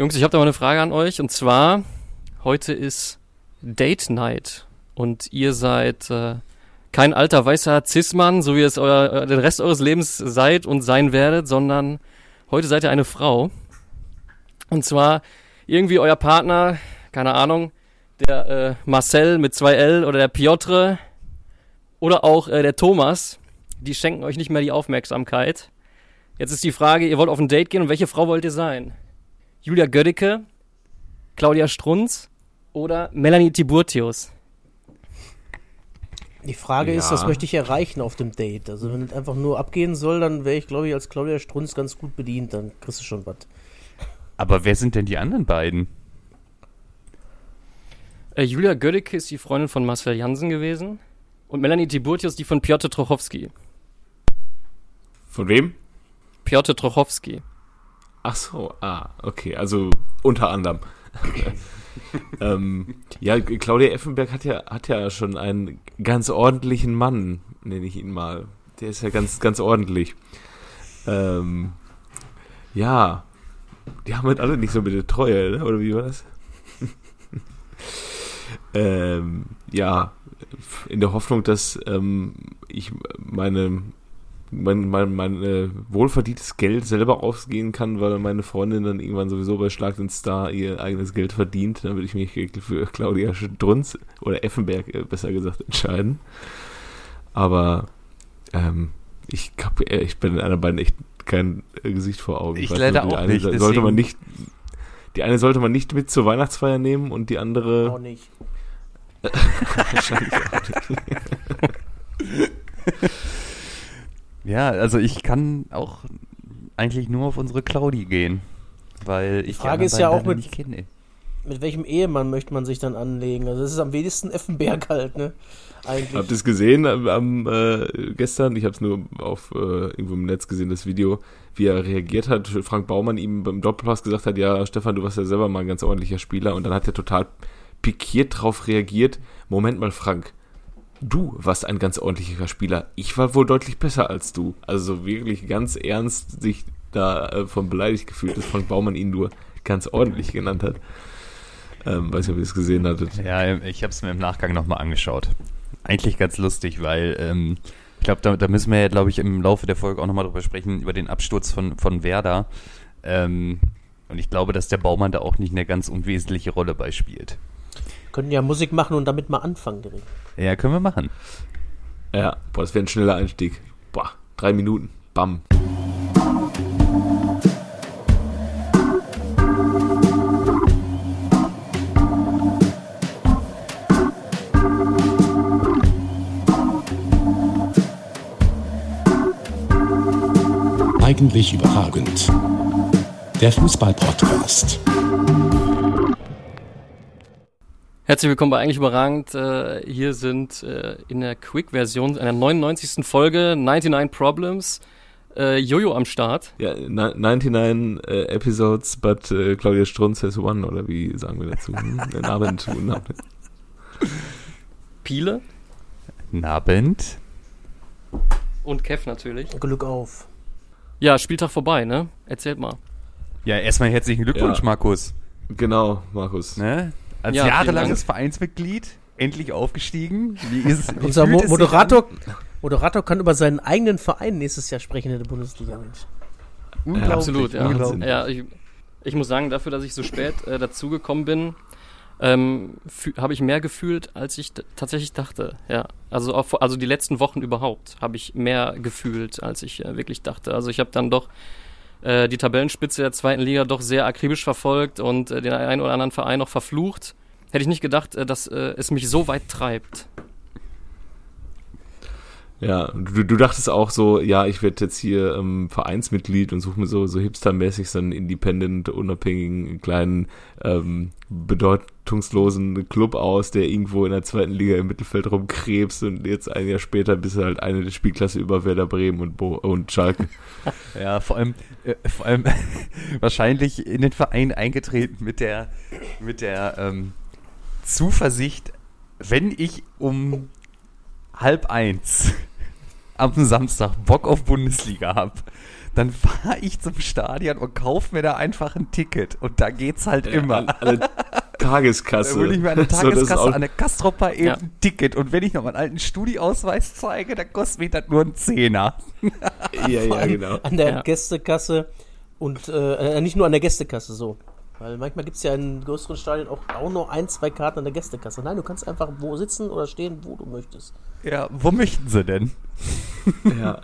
Jungs, ich habe da mal eine Frage an euch. Und zwar, heute ist Date Night. Und ihr seid äh, kein alter weißer Cis-Mann, so wie es euer, äh, den Rest eures Lebens seid und sein werdet, sondern heute seid ihr eine Frau. Und zwar irgendwie euer Partner, keine Ahnung, der äh, Marcel mit zwei L oder der Piotr oder auch äh, der Thomas, die schenken euch nicht mehr die Aufmerksamkeit. Jetzt ist die Frage, ihr wollt auf ein Date gehen und welche Frau wollt ihr sein? Julia Gödicke, Claudia Strunz oder Melanie Tiburtius? Die Frage ja. ist, was möchte ich erreichen auf dem Date? Also wenn es einfach nur abgehen soll, dann wäre ich, glaube ich, als Claudia Strunz ganz gut bedient. Dann kriegst du schon was. Aber wer sind denn die anderen beiden? Äh, Julia Gödicke ist die Freundin von Marcel Jansen gewesen. Und Melanie Tiburtius die von Piotr Trochowski. Von wem? Piotr Trochowski. Ach so, ah, okay, also unter anderem. ähm, ja, Claudia Effenberg hat ja, hat ja schon einen ganz ordentlichen Mann, nenne ich ihn mal. Der ist ja ganz, ganz ordentlich. Ähm, ja, die haben halt alle nicht so mit der Treue, ne? oder wie war das? ähm, ja, in der Hoffnung, dass ähm, ich meine mein, mein, mein äh, wohlverdientes Geld selber ausgehen kann, weil meine Freundin dann irgendwann sowieso bei Schlag den Star ihr eigenes Geld verdient, dann würde ich mich für Claudia Strunz oder Effenberg äh, besser gesagt entscheiden. Aber ähm, ich habe äh, ich bei den anderen beiden echt kein äh, Gesicht vor Augen. Ich, ich leider auch nicht. Sollte man nicht. Die eine sollte man nicht mit zur Weihnachtsfeier nehmen und die andere. Auch nicht. Wahrscheinlich auch nicht. Ja, also ich kann auch eigentlich nur auf unsere Claudi gehen, weil ich die Frage ist ja auch mit, nicht kenne. Mit welchem Ehemann möchte man sich dann anlegen? Also das ist am wenigsten Effenberg halt, ne? Eigentlich. Habt ihr es gesehen am, äh, gestern? Ich habe es nur auf äh, irgendwo im Netz gesehen, das Video, wie er reagiert hat. Frank Baumann ihm beim Doppelpass gesagt hat, ja, Stefan, du warst ja selber mal ein ganz ordentlicher Spieler. Und dann hat er total pikiert drauf reagiert. Moment mal, Frank, du warst ein ganz ordentlicher Spieler. Ich war wohl deutlich besser als du. Also wirklich ganz ernst sich da äh, von beleidigt gefühlt, dass Frank Baumann ihn nur ganz ordentlich genannt hat. Ähm, weiß nicht, ob ihr es gesehen hattet. Ja, ich habe es mir im Nachgang nochmal angeschaut. Eigentlich ganz lustig, weil ähm, ich glaube, da, da, müssen wir ja, glaube ich, im Laufe der Folge auch nochmal drüber sprechen, über den Absturz von, von Werder. Ähm, und ich glaube, dass der Baumann da auch nicht eine ganz unwesentliche Rolle beispielt. Können ja Musik machen und damit mal anfangen direkt. Ja, können wir machen. Ja, boah, das wäre ein schneller Einstieg. Boah, drei Minuten. Bam. Eigentlich überragend. Der Fußball-Podcast. Herzlich willkommen bei Eigentlich Überragend. Äh, hier sind äh, in der Quick-Version einer 99. Folge 99 Problems. Äh, Jojo am Start. Ja, 99 äh, Episodes, but äh, Claudia Strunz has one, oder wie sagen wir dazu? Hm? Abend, guten Abend. Piele. Abend. Und Kev natürlich. Glück auf. Ja, Spieltag vorbei, ne? Erzählt mal. Ja, erstmal herzlichen Glückwunsch, ja. Markus. Genau, Markus. Ne? Als ja, jahrelanges Vereinsmitglied, endlich aufgestiegen. Wie ist, wie Unser Mo Moderator, Moderator kann über seinen eigenen Verein nächstes Jahr sprechen in der Bundesliga, Mensch. Unglaublich. Absolut, ja. ja ich, ich, muss sagen, dafür, dass ich so spät äh, dazugekommen bin, ähm, habe ich mehr gefühlt, als ich tatsächlich dachte. Ja, also auch, also die letzten Wochen überhaupt habe ich mehr gefühlt, als ich äh, wirklich dachte. Also ich habe dann doch äh, die Tabellenspitze der zweiten Liga doch sehr akribisch verfolgt und äh, den einen oder anderen Verein noch verflucht. Hätte ich nicht gedacht, äh, dass äh, es mich so weit treibt. Ja, du, du dachtest auch so, ja, ich werde jetzt hier ähm, Vereinsmitglied und suche mir so, so hipstermäßig so einen independent, unabhängigen, kleinen, ähm, bedeutungslosen Club aus, der irgendwo in der zweiten Liga im Mittelfeld rumkrebst und jetzt ein Jahr später bist du halt eine der Spielklasse über Werder Bremen und, Bo und Schalke. ja, vor allem, äh, vor allem wahrscheinlich in den Verein eingetreten mit der, mit der ähm, Zuversicht, wenn ich um halb eins am Samstag Bock auf Bundesliga habe, dann fahre ich zum Stadion und kaufe mir da einfach ein Ticket. Und da geht's halt immer. An, an der Tageskasse. Da hole ich mir an der So, das ist Tageskasse auch- an der Kastropper eben Ja. ein Ticket. Und wenn ich noch meinen alten Studieausweis zeige, dann kostet mich das nur ein Zehner. Ja, ja, an, genau. an der Ja. Gästekasse und äh, äh, nicht nur an der Gästekasse so. Weil manchmal gibt es ja in größeren Stadien auch, auch noch ein, zwei Karten an der Gästekasse. Nein, du kannst einfach wo sitzen oder stehen, wo du möchtest. Ja, wo möchten sie denn? Ja.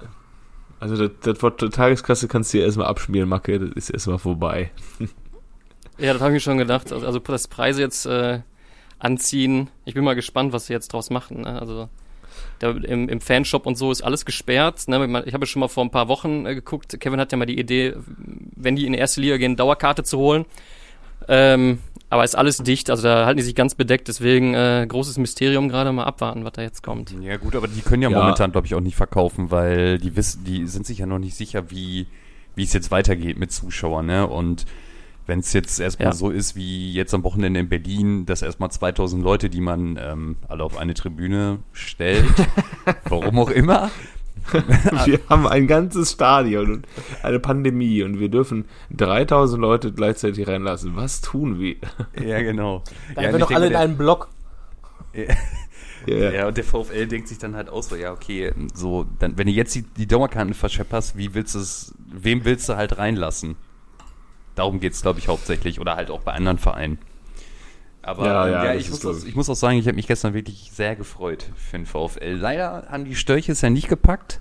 Also das, das Wort Tageskasse kannst du dir erstmal abschmieren, Macke, das ist erstmal vorbei. Ja, das habe ich mir schon gedacht. Also, also dass Preise jetzt äh, anziehen. Ich bin mal gespannt, was sie jetzt draus machen. Ne? Also da, im, im Fanshop und so ist alles gesperrt. Ne? Ich habe schon mal vor ein paar Wochen äh, geguckt. Kevin hat ja mal die Idee, wenn die in die erste Liga gehen, Dauerkarte zu holen. Ähm, aber ist alles dicht. Also da halten die sich ganz bedeckt. Deswegen äh, großes Mysterium gerade mal abwarten, was da jetzt kommt. Ja gut, aber die können ja, Ja. momentan, glaube ich, auch nicht verkaufen, weil die wissen, die sind sich ja noch nicht sicher, wie, wie es jetzt weitergeht mit Zuschauern, ne? Und wenn es jetzt erstmal Ja. so ist wie jetzt am Wochenende in Berlin, dass erstmal 2000 Leute, die man ähm, alle auf eine Tribüne stellt, warum auch immer, Wir haben ein ganzes Stadion und eine Pandemie und wir dürfen 3000 Leute gleichzeitig reinlassen. Was tun wir? ja genau. Da ja, haben wir ich alle in einem Block. Ja, Ja, und der VfL denkt sich dann halt aus, so, ja, okay, so, dann, wenn du jetzt die, die Dauerkarten verschepperst, wie willst du es, wem willst du halt reinlassen? Darum geht's, glaube ich, hauptsächlich, oder halt auch bei anderen Vereinen. Aber Ja, ja, ja, ja ich, muss auch, ich- muss auch sagen, ich habe mich gestern wirklich sehr gefreut für den VfL. Leider haben die Störche es ja nicht gepackt.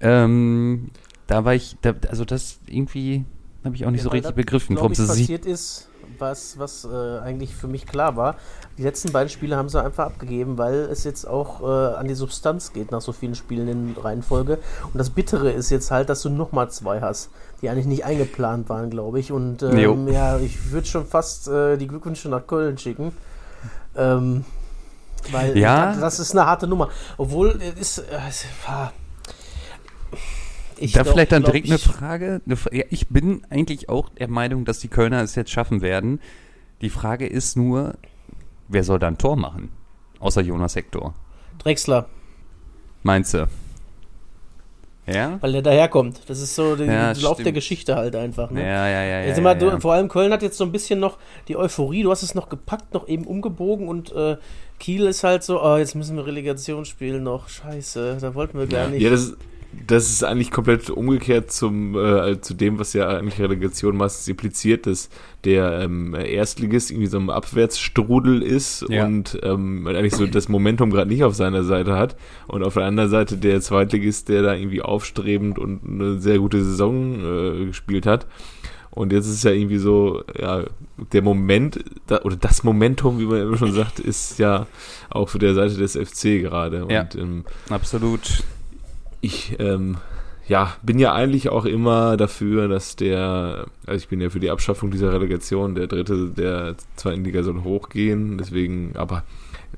Ähm, da war ich, da, also das irgendwie habe ich auch nicht so weil richtig das, begriffen, warum sich. passiert ist, was, was äh, eigentlich für mich klar war. Die letzten beiden Spiele haben sie einfach abgegeben, weil es jetzt auch äh, an die Substanz geht nach so vielen Spielen in Reihenfolge. Und das Bittere ist jetzt halt, dass du nochmal zwei hast, die eigentlich nicht eingeplant waren, glaube ich. Und ähm, ja, ich würde schon fast äh, die Glückwünsche nach Köln schicken. Ähm, weil Ja. das, ist eine harte Nummer. Obwohl, es ist. Äh, es-. Ich da glaub- vielleicht dann direkt eine Frage. Ja, ich bin eigentlich auch der Meinung, dass die Kölner es jetzt schaffen werden. Die Frage ist nur, wer soll da ein Tor machen? Außer Jonas Hector. Drexler. Meinst du? Ja? Weil der daherkommt. Das ist so der Ja, Lauf der stimmt. Geschichte halt einfach. Ne? Ja, ja, ja. ja, Jetzt ja, mal, du, ja. Vor allem Köln hat jetzt so ein bisschen noch die Euphorie. Du hast es noch gepackt, noch eben umgebogen und äh, Kiel ist halt so, oh, jetzt müssen wir Relegation spielen noch. Scheiße, da wollten wir gar nicht. Ja, das, ist- das ist eigentlich komplett umgekehrt zum, äh, zu dem, was ja eigentlich Relegation meistens impliziert, dass der ähm, Erstligist irgendwie so ein Abwärtsstrudel ist Ja. und ähm, eigentlich so das Momentum gerade nicht auf seiner Seite hat und auf der anderen Seite der Zweitligist, der da irgendwie aufstrebend und eine sehr gute Saison äh, gespielt hat. Und jetzt ist es ja irgendwie so, ja, der Moment, da, oder das Momentum, wie man immer schon sagt, ist ja auch für der Seite des FC gerade. Ja. Und ähm, Absolut. Ich ähm, ja, bin ja eigentlich auch immer dafür, dass der, also ich bin ja für die Abschaffung dieser Relegation, der dritte der zweiten Liga soll hochgehen, deswegen, aber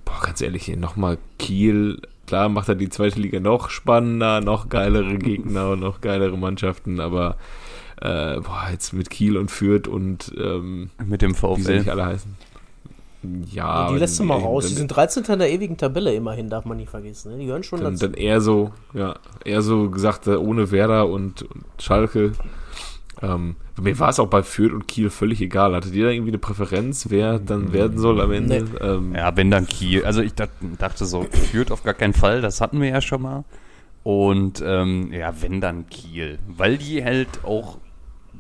boah, ganz ehrlich, nochmal Kiel, klar macht er die zweite Liga noch spannender, noch geilere Gegner und noch geilere Mannschaften, aber äh, boah, jetzt mit Kiel und Fürth und ähm, Mit dem wie sie nicht VfL. alle heißen. Ja, die und lässt du mal raus. Die sind 13. in der ewigen Tabelle immerhin, darf man nicht vergessen. Ne? Die gehören schon dann, dazu. dann eher so, ja, eher so gesagt, äh, ohne Werder und, und Schalke. Ähm, mir war es auch bei Fürth und Kiel völlig egal. Hattet ihr da irgendwie eine Präferenz, wer dann werden soll am Ende? Nee. Ähm, Ja, wenn dann Kiel. Also ich dacht- dachte so, führt auf gar keinen Fall, das hatten wir ja schon mal. Und ähm, ja, wenn dann Kiel. Weil die halt auch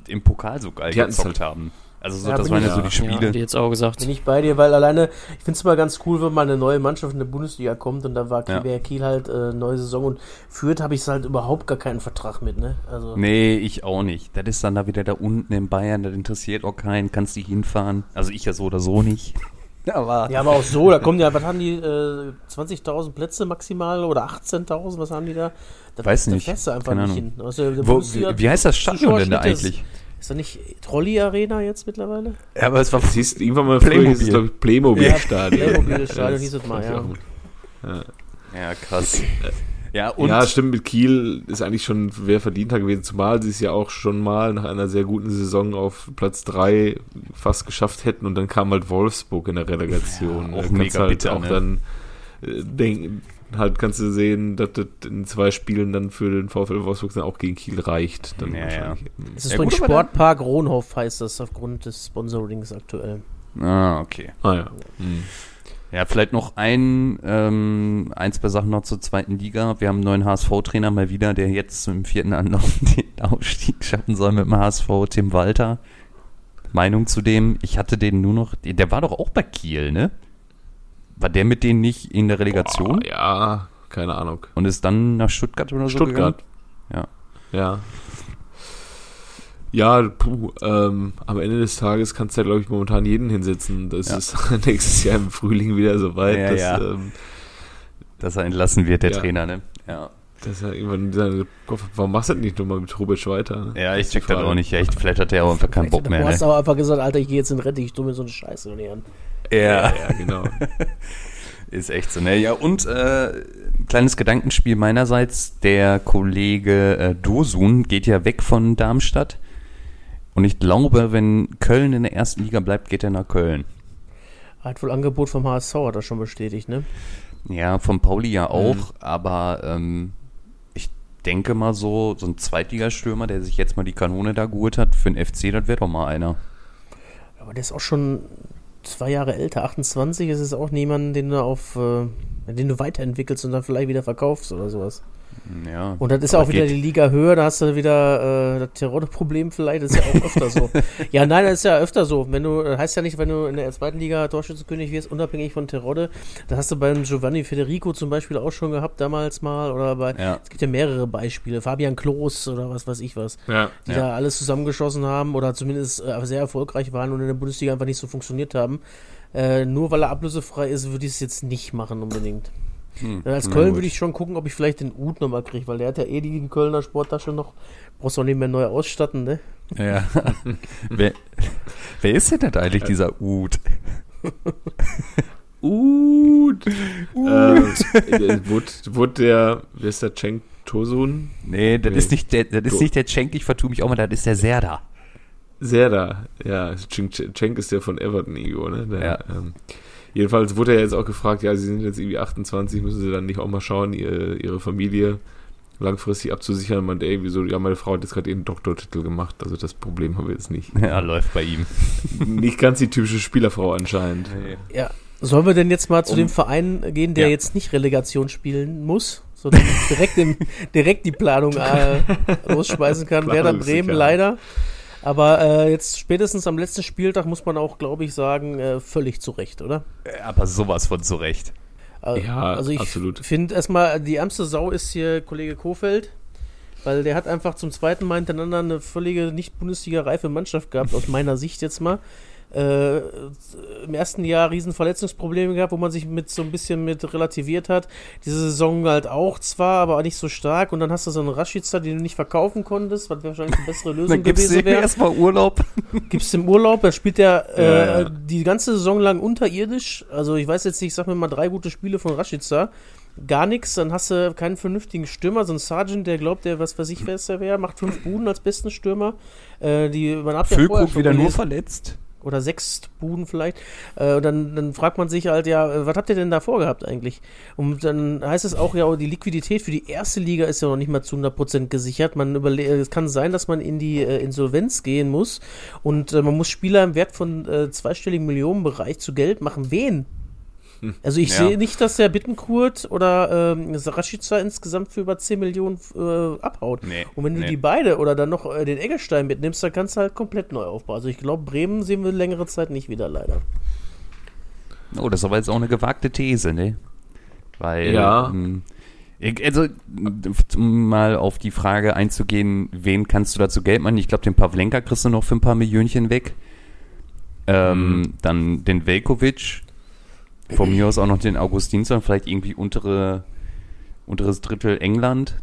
im Pokal so geil Die gezockt halt. haben. Also so, Ja, das waren ich- ja so die Ja, Spiele. die jetzt auch gesagt. Bin ich bei dir, weil alleine, ich finde es immer ganz cool, wenn mal eine neue Mannschaft in der Bundesliga kommt und da war Kiel, Ja. Kiel halt äh, neue Saison und führt, habe ich halt überhaupt gar keinen Vertrag mit, ne? Also, Nee, ich auch nicht. Das ist dann da wieder da unten in Bayern, das interessiert auch keinen, kannst dich hinfahren. Also ich ja so oder so nicht. Aber Ja, aber auch so, da kommen ja, was haben die, äh, 20.000 Plätze maximal oder 18.000, was haben die da? Da, Weiß da nicht. fährst du einfach Keine nicht Ahnung. hin. Also, wo, wie, wie heißt das Stadion denn da Zuschauerschnitt ist- eigentlich? Ist da nicht Trolli Arena jetzt mittlerweile? Ja, aber es war das hieß irgendwann mal früher, hieß es, Playmobil. glaube ich, Playmobil-Stadion. Playmobil-Stadion das hieß es mal, ja. Ja. Ja, krass. Ja, und ja, stimmt, mit Kiel ist eigentlich schon wer verdienter gewesen, zumal sie es ja auch schon mal nach einer sehr guten Saison auf Platz 3 fast geschafft hätten und dann kam halt Wolfsburg in der Relegation. Ja, auch mega halt bitter, auch ne? dann äh, denk, halt kannst du sehen, dass das in zwei Spielen dann für den VfL Wolfsburg dann auch gegen Kiel reicht. Dann Ja, wahrscheinlich. Es ist Ja, dann- Sportpark Ronhof heißt das aufgrund des Sponsorings aktuell. Ah, okay. Ah ja. Hm. Ja, vielleicht noch ein, ähm, ein, zwei Sachen noch zur zweiten Liga. Wir haben einen neuen HSV-Trainer mal wieder, der jetzt im vierten Anlauf den Aufstieg schaffen soll mit dem HSV, Tim Walter. Meinung zu dem, ich hatte den nur noch, der war doch auch bei Kiel, ne? War der mit denen nicht in der Relegation Boah, ja, keine Ahnung. und ist dann nach Stuttgart oder so Stuttgart. gegangen? Ja. Ja, puh, ähm, am Ende des Tages kannst du ja, glaube ich, momentan jeden hinsetzen. Das Ja. ist nächstes Jahr im Frühling wieder soweit, Ja, dass, ja. Ähm, Dass er entlassen wird, der Ja. Trainer, ne? Ja. dass er irgendwann dieser Kopf, warum machst du das nicht nochmal mit Rubic weiter? Ne? Ja, ich check das auch nicht. Ja, ich, vielleicht hat der auch einfach keinen Bock mehr, Du hast ne? aber einfach gesagt, Alter, ich gehe jetzt in Rente, ich tue mir so eine Scheiße nicht an. Ja. ja, genau. Ist echt so, ne? Ja, und äh, ein kleines Gedankenspiel meinerseits. Der Kollege äh, Dosun geht ja weg von Darmstadt. Und ich glaube, wenn Köln in der ersten Liga bleibt, geht er nach Köln. Hat wohl Angebot vom HSV, hat er schon bestätigt, ne? Ja, von Pauli ja auch, aber ähm, ich denke mal so, so ein Zweitligastürmer, der sich jetzt mal die Kanone da geholt hat, für den FC, das wäre doch mal einer. Aber der ist auch schon zwei Jahre älter, 28, ist es auch niemand, den du auf, äh, den du weiterentwickelst und dann vielleicht wieder verkaufst oder sowas. Ja. Und das ist auch wieder geht- die Liga höher, da hast du wieder äh, das Terodde-Problem vielleicht, das ist ja auch öfter so. Ja, nein, das ist ja öfter so. Wenn du, das heißt ja nicht, wenn du in der zweiten Liga Torschützenkönig wirst, unabhängig von Terodde, da hast du beim Giovanni Federico zum Beispiel auch schon gehabt damals mal, oder bei, Ja. es gibt ja mehrere Beispiele, Fabian Klos oder was weiß ich was, Ja. die Ja. da alles zusammengeschossen haben oder zumindest äh, sehr erfolgreich waren und in der Bundesliga einfach nicht so funktioniert haben. Äh, nur weil er ablösefrei ist, würde ich es jetzt nicht machen unbedingt. Hm, als Köln würde ich schon gucken, ob ich vielleicht den Ut nochmal kriege, weil der hat ja eh die Kölner Sporttasche noch. Brauchst du auch nicht mehr neu ausstatten, ne? Ja. wer, wer ist denn das eigentlich, dieser Ud? Ut. Äh, wurde, wurde der, wer ist der, Cenk Tosun? Nee, das Nee. ist nicht der, das ist nicht der Cenk, ich vertue mich auch mal, das ist der Serda. Serda. Ja, Cenk, Cenk ist der von Everton, Igo, ne? Der, Ja. ähm, jedenfalls wurde er jetzt auch gefragt, ja, sie sind jetzt irgendwie 28, müssen sie dann nicht auch mal schauen, ihr, ihre Familie langfristig abzusichern. Man, ey, wieso, ja, meine Frau hat jetzt gerade ihren Doktortitel gemacht, also das Problem haben wir jetzt nicht. Ja, läuft bei ihm. nicht ganz die typische Spielerfrau anscheinend. Ja. Sollen wir denn jetzt mal zu Um- dem Verein gehen, der Ja. jetzt nicht Relegation spielen muss, sondern direkt, im, direkt die Planung äh, losschmeißen kann? Werder Bremen leider. Aber äh, jetzt spätestens am letzten Spieltag muss man auch, glaube ich, sagen, äh, völlig zu Recht, oder? Aber sowas von zurecht. Äh, Ja, also ich finde erstmal, die ärmste Sau ist hier Kollege Kofeld, weil der hat einfach zum zweiten Mal hintereinander eine völlige nicht-Bundesliga-reife Mannschaft gehabt, aus meiner Sicht jetzt mal. Äh, Im ersten Jahr riesen Verletzungsprobleme gehabt, wo man sich mit so ein bisschen mit relativiert hat. Diese Saison halt auch zwar, aber auch nicht so stark. Und dann hast du so einen Rashica, den du nicht verkaufen konntest, was wahrscheinlich eine bessere Lösung Dann gibst du gewesen ihm wäre erstmal Urlaub. gibst im Urlaub, da spielt er äh, Ja, die ganze Saison lang unterirdisch. Also ich weiß jetzt nicht, ich sag mir mal drei gute Spiele von Rashica. Gar nichts, dann hast du keinen vernünftigen Stürmer, so ein Sergeant, der glaubt, der was weiß ich, wer es der wäre, macht fünf Buden als besten Stürmer. Äh, die, man hat Füllkrug wieder nur gelesen, verletzt. Oder sechs Buden vielleicht. Äh, und dann, dann fragt man sich halt, ja, äh, was habt ihr denn da vorgehabt eigentlich? Und dann heißt es auch, ja, die Liquidität für die erste Liga ist ja noch nicht mal zu 100% gesichert. Man äh, es kann sein, dass man in die äh, Insolvenz gehen muss und äh, man muss Spieler im Wert von äh, zweistelligen Millionenbereich zu Geld machen. Wen? Also ich Ja. sehe nicht, dass der Bittenkurt oder ähm, Rashica insgesamt für über 10 Millionen äh, abhaut. Nee, Und wenn du nee. die beide oder dann noch äh, den Eggestein mitnimmst, dann kannst du halt komplett neu aufbauen. Also ich glaube, Bremen sehen wir längere Zeit nicht wieder, leider. Oh, das ist aber jetzt auch eine gewagte These, ne? Weil, Ja. ähm, also, um mal auf die Frage einzugehen, wen kannst du dazu Geld machen? Ich glaube, den Pavlenka kriegst du noch für ein paar Millionchen weg. Ähm, Mhm. Dann den Velkovic. Von mir aus auch noch den Augustinsson, vielleicht irgendwie untere, unteres Drittel England.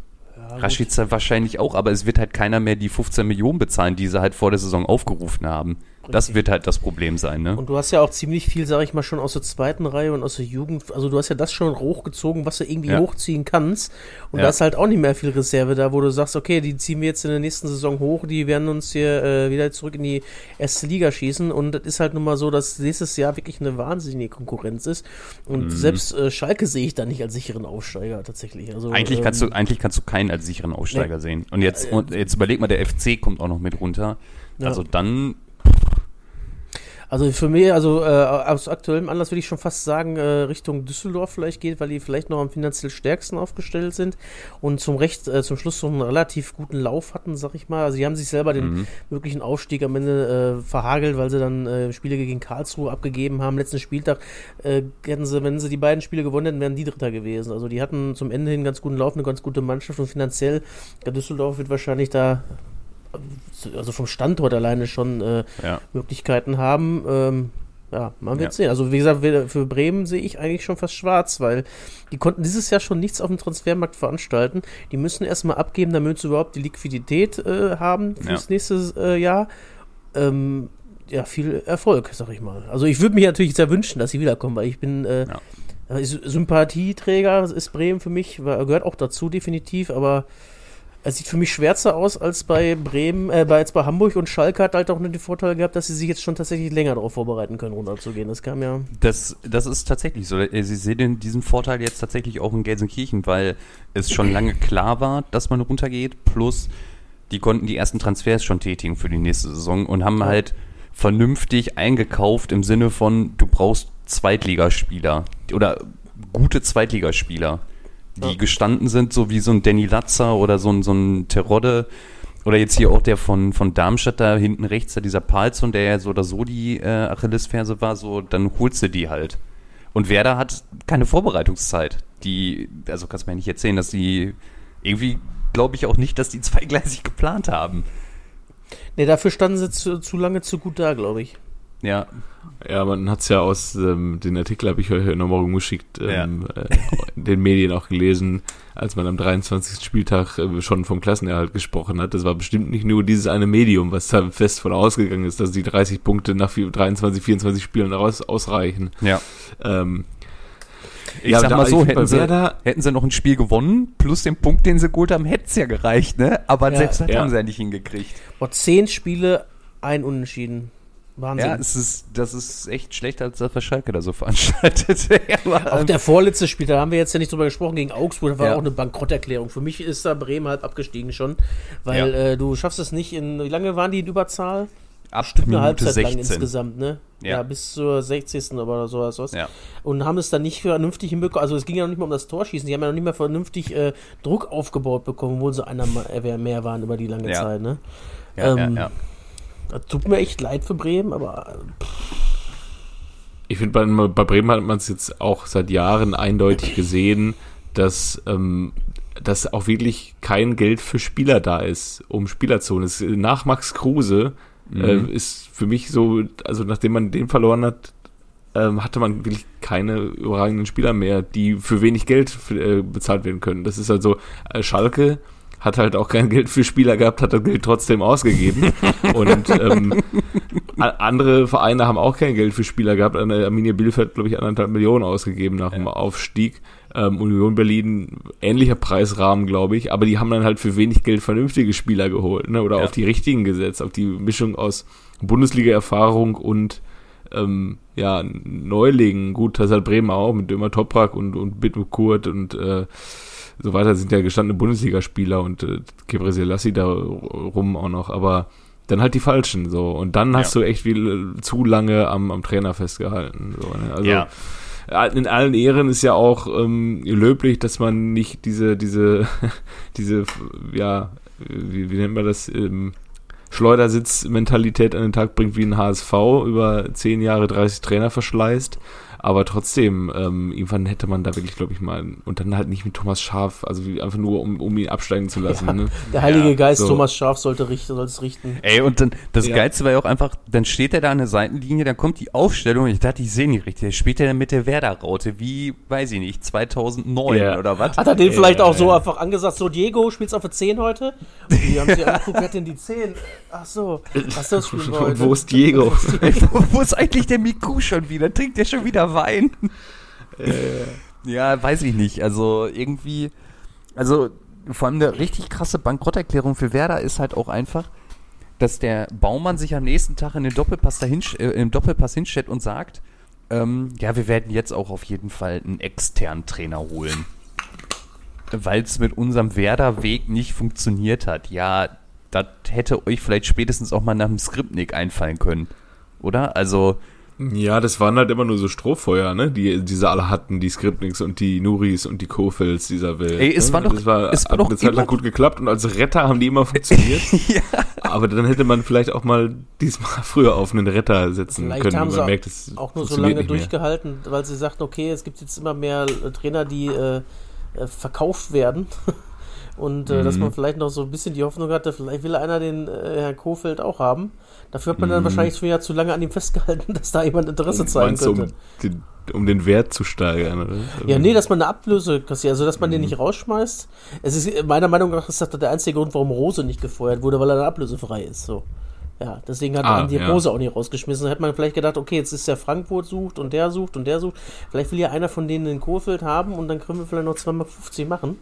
Rashica wahrscheinlich auch, aber es wird halt keiner mehr die 15 Millionen bezahlen, die sie halt vor der Saison aufgerufen haben. Das wird halt das Problem sein, ne? Und du hast ja auch ziemlich viel, sag ich mal, schon aus der zweiten Reihe und aus der Jugend. Also du hast ja das schon hochgezogen, was du irgendwie Ja. hochziehen kannst. Und Ja. da ist halt auch nicht mehr viel Reserve da, wo du sagst, okay, die ziehen wir jetzt in der nächsten Saison hoch, die werden uns hier äh, wieder zurück in die erste Liga schießen. Und das ist halt nun mal so, dass nächstes Jahr wirklich eine wahnsinnige Konkurrenz ist. Und Mhm. selbst äh, Schalke sehe ich da nicht als sicheren Aufsteiger tatsächlich. Also, Eigentlich kannst du, ähm, eigentlich kannst du keinen als sicheren Aussteiger sehen. Und jetzt, und jetzt überleg mal, der FC kommt auch noch mit runter. Ja. Also dann, Also für mich, also äh, aus aktuellem Anlass würde ich schon fast sagen, äh, Richtung Düsseldorf vielleicht geht, weil die vielleicht noch am finanziell stärksten aufgestellt sind und zum Recht, äh, zum Schluss so einen relativ guten Lauf hatten, sag ich mal. Also die haben sich selber den Mhm. möglichen Aufstieg am Ende äh, verhagelt, weil sie dann äh, Spiele gegen Karlsruhe abgegeben haben. Letzten Spieltag äh, hätten sie, wenn sie die beiden Spiele gewonnen hätten, wären die Dritter gewesen. Also die hatten zum Ende hin einen ganz guten Lauf, eine ganz gute Mannschaft und finanziell, der Düsseldorf wird wahrscheinlich da also vom Standort alleine schon äh, ja. Möglichkeiten haben. Ähm, ja, man wird Ja. sehen. Also wie gesagt, für Bremen sehe ich eigentlich schon fast schwarz, weil die konnten dieses Jahr schon nichts auf dem Transfermarkt veranstalten. Die müssen erstmal abgeben, damit sie überhaupt die Liquidität äh, haben fürs nächste äh, Jahr. Ähm, ja, viel Erfolg, sag ich mal. Also ich würde mir natürlich sehr wünschen, dass sie wiederkommen, weil ich bin äh, Ja. Sy- Sympathieträger ist Bremen für mich, gehört auch dazu definitiv, aber es sieht für mich schwärzer aus als bei Bremen, äh, bei, jetzt bei Hamburg und Schalke hat halt auch nur den Vorteil gehabt, dass sie sich jetzt schon tatsächlich länger darauf vorbereiten können, runterzugehen. Das kam ja. Das, das ist tatsächlich so. Äh, Sie sehen diesen Vorteil jetzt tatsächlich auch in Gelsenkirchen, weil es schon lange klar war, dass man runtergeht. Plus, die konnten die ersten Transfers schon tätigen für die nächste Saison und haben halt vernünftig eingekauft im Sinne von, du brauchst Zweitligaspieler oder gute Zweitligaspieler, die Ja. gestanden sind, so wie so ein Danny Latzer oder so ein, so ein Terodde. Oder jetzt hier auch der von, von Darmstadt da hinten rechts, da dieser Palzon, der ja so oder so die äh, Achillesferse war, so, dann holst du die halt. Und Werder hat keine Vorbereitungszeit. Die, also kannst du mir nicht erzählen, dass die irgendwie glaube ich auch nicht, dass die zweigleisig geplant haben. Ne, dafür standen sie zu, zu lange zu gut da, glaube ich. Ja, Ja, man hat es ja aus ähm, den Artikel, habe ich heute nochmal rumgeschickt, ähm, äh, in den Medien auch gelesen, als man am 23. Spieltag äh, schon vom Klassenerhalt gesprochen hat. Das war bestimmt nicht nur dieses eine Medium, was da fest von ausgegangen ist, dass die 30 Punkte nach vier- 23, 24 Spielen aus, ausreichen. ja. Ähm, Ich Ja, sag da- mal so, hätten sie, Werder- hätten sie noch ein Spiel gewonnen, plus den Punkt, den sie geholt haben, hätte es ja gereicht, ne? Aber Ja. selbst das Ja. haben sie ja nicht hingekriegt. Boah, zehn Spiele, ein Unentschieden. Wahnsinn. Ja, es ist, das ist echt schlecht, als das was Schalke da so veranstaltet. Aber, auch der vorletzte Spiel, da haben wir jetzt ja nicht drüber gesprochen, gegen Augsburg, das war Ja. auch eine Bankrotterklärung. Für mich ist da Bremen halb abgestiegen schon, weil Ja. äh, du schaffst es nicht in, wie lange waren die in Überzahl? ab Eine Minute Halbzeit 16. lang insgesamt, ne? Ja. Ja. bis zur 60. oder sowas. Was. Ja. Und haben es dann nicht vernünftig hinbekommen. Also es ging ja noch nicht mal um das Torschießen, die haben ja noch nicht mal vernünftig äh, Druck aufgebaut bekommen, obwohl sie einer äh, mehr waren über die lange Ja. Zeit, ne? Ja, Ähm, ja, ja. Das tut mir echt leid für Bremen, aber äh, Ich finde, bei, bei Bremen hat man es jetzt auch seit Jahren eindeutig gesehen, dass, ähm, dass auch wirklich kein Geld für Spieler da ist, um Spieler zu holen. Nach Max Kruse äh, Mhm. ist für mich so, also nachdem man den verloren hat, ähm, hatte man wirklich keine überragenden Spieler mehr, die für wenig Geld für, äh, bezahlt werden können. Das ist also äh, Schalke hat halt auch kein Geld für Spieler gehabt, hat das Geld trotzdem ausgegeben. Und ähm, andere Vereine haben auch kein Geld für Spieler gehabt. Arminia Bielefeld, glaube ich, anderthalb Millionen ausgegeben nach dem Aufstieg. Ähm, Union Berlin, ähnlicher Preisrahmen, glaube ich. Aber die haben dann halt für wenig Geld vernünftige Spieler geholt. Ne? Oder Ja. auf die richtigen gesetzt, auf die Mischung aus Bundesliga-Erfahrung und ähm, ja, Neulingen. Gut, das hat Bremen auch mit Dömer Toprak und, und Bittencourt und äh, so weiter sind ja gestandene Bundesligaspieler und äh, Gebre Selassie da rum auch noch, aber dann halt die falschen so und dann hast Ja. du echt viel äh, zu lange am, am Trainer festgehalten so, ne? also Ja. in allen Ehren ist ja auch ähm, löblich, dass man nicht diese diese diese ja wie, wie nennt man das ähm, Schleudersitz-Mentalität an den Tag bringt wie ein HSV über zehn Jahre 30 Trainer verschleißt Aber trotzdem, ähm, irgendwann hätte man da wirklich, glaube ich, mal, und dann halt nicht mit Thomas Schaf, also wie, einfach nur, um, um ihn absteigen zu lassen. Ja, ne? Der Heilige Ja, Geist so. Thomas Scharf sollte richten, soll es richten. Ey, und dann, das Ja. Geilste war ja auch einfach, dann steht er da an der Seitenlinie, dann kommt die Aufstellung, ich dachte, ich sehe nicht richtig. Der spielt er dann mit der Werder-Raute, wie, weiß ich nicht, 2009 Ja. oder was? Hat er den vielleicht auch so einfach angesagt, so Diego, spielst auf der 10 heute? Und die haben sich angeguckt, wer hat denn die 10? Ach so, ach so, das heute. Wo ist Diego? Ey, wo, wo ist eigentlich der Miku schon wieder? Trinkt der schon wieder Wein? ja, weiß ich nicht. Also irgendwie, also vor allem eine richtig krasse Bankrotterklärung für Werder ist halt auch einfach, dass der Baumann sich am nächsten Tag in den Doppelpass dahin, äh, im Doppelpass hinstellt und sagt, ähm, ja, wir werden jetzt auch auf jeden Fall einen externen Trainer holen. Weil es mit unserem Werder-Weg nicht funktioniert hat. Ja, das hätte euch vielleicht spätestens auch mal nach dem Skriptnik einfallen können. Oder? Also, Ja, das waren halt immer nur so Strohfeuer, ne? Die diese alle hatten, die Skriptniks und die Nuris und die Kofels dieser Welt. Ey, es ne? war doch- das war, es war hat doch eine Zeit lang immer- gut geklappt und als Retter haben die immer funktioniert. ja. Aber dann hätte man vielleicht auch mal diesmal früher auf einen Retter setzen Vielleicht können, haben sie man merkt, es auch nur so lange durchgehalten, weil sie sagten, okay, es gibt jetzt immer mehr äh, Trainer, die äh, äh, verkauft werden. Und äh, dass Mhm. man vielleicht noch so ein bisschen die Hoffnung hatte, vielleicht will einer den äh, Herrn Kofeld auch haben. Dafür hat man Mhm. dann wahrscheinlich schon wieder zu lange an ihm festgehalten, dass da jemand Interesse zeigen Meinst du, könnte. um den, um den Wert zu steigern, oder? Ja, nee, dass man eine Ablöse kassiert, also dass man Mhm. den nicht rausschmeißt. Es ist meiner Meinung nach ist das der einzige Grund, warum Rose nicht gefeuert wurde, weil er dann ablösefrei ist. So. Ja, deswegen hat Ah, man die ja. Rose auch nicht rausgeschmissen. Da hätte man vielleicht gedacht, okay, jetzt ist der Frankfurt sucht und der sucht und der sucht. Vielleicht will ja einer von denen den Kohlfeld haben und dann können wir vielleicht noch 2x50 machen.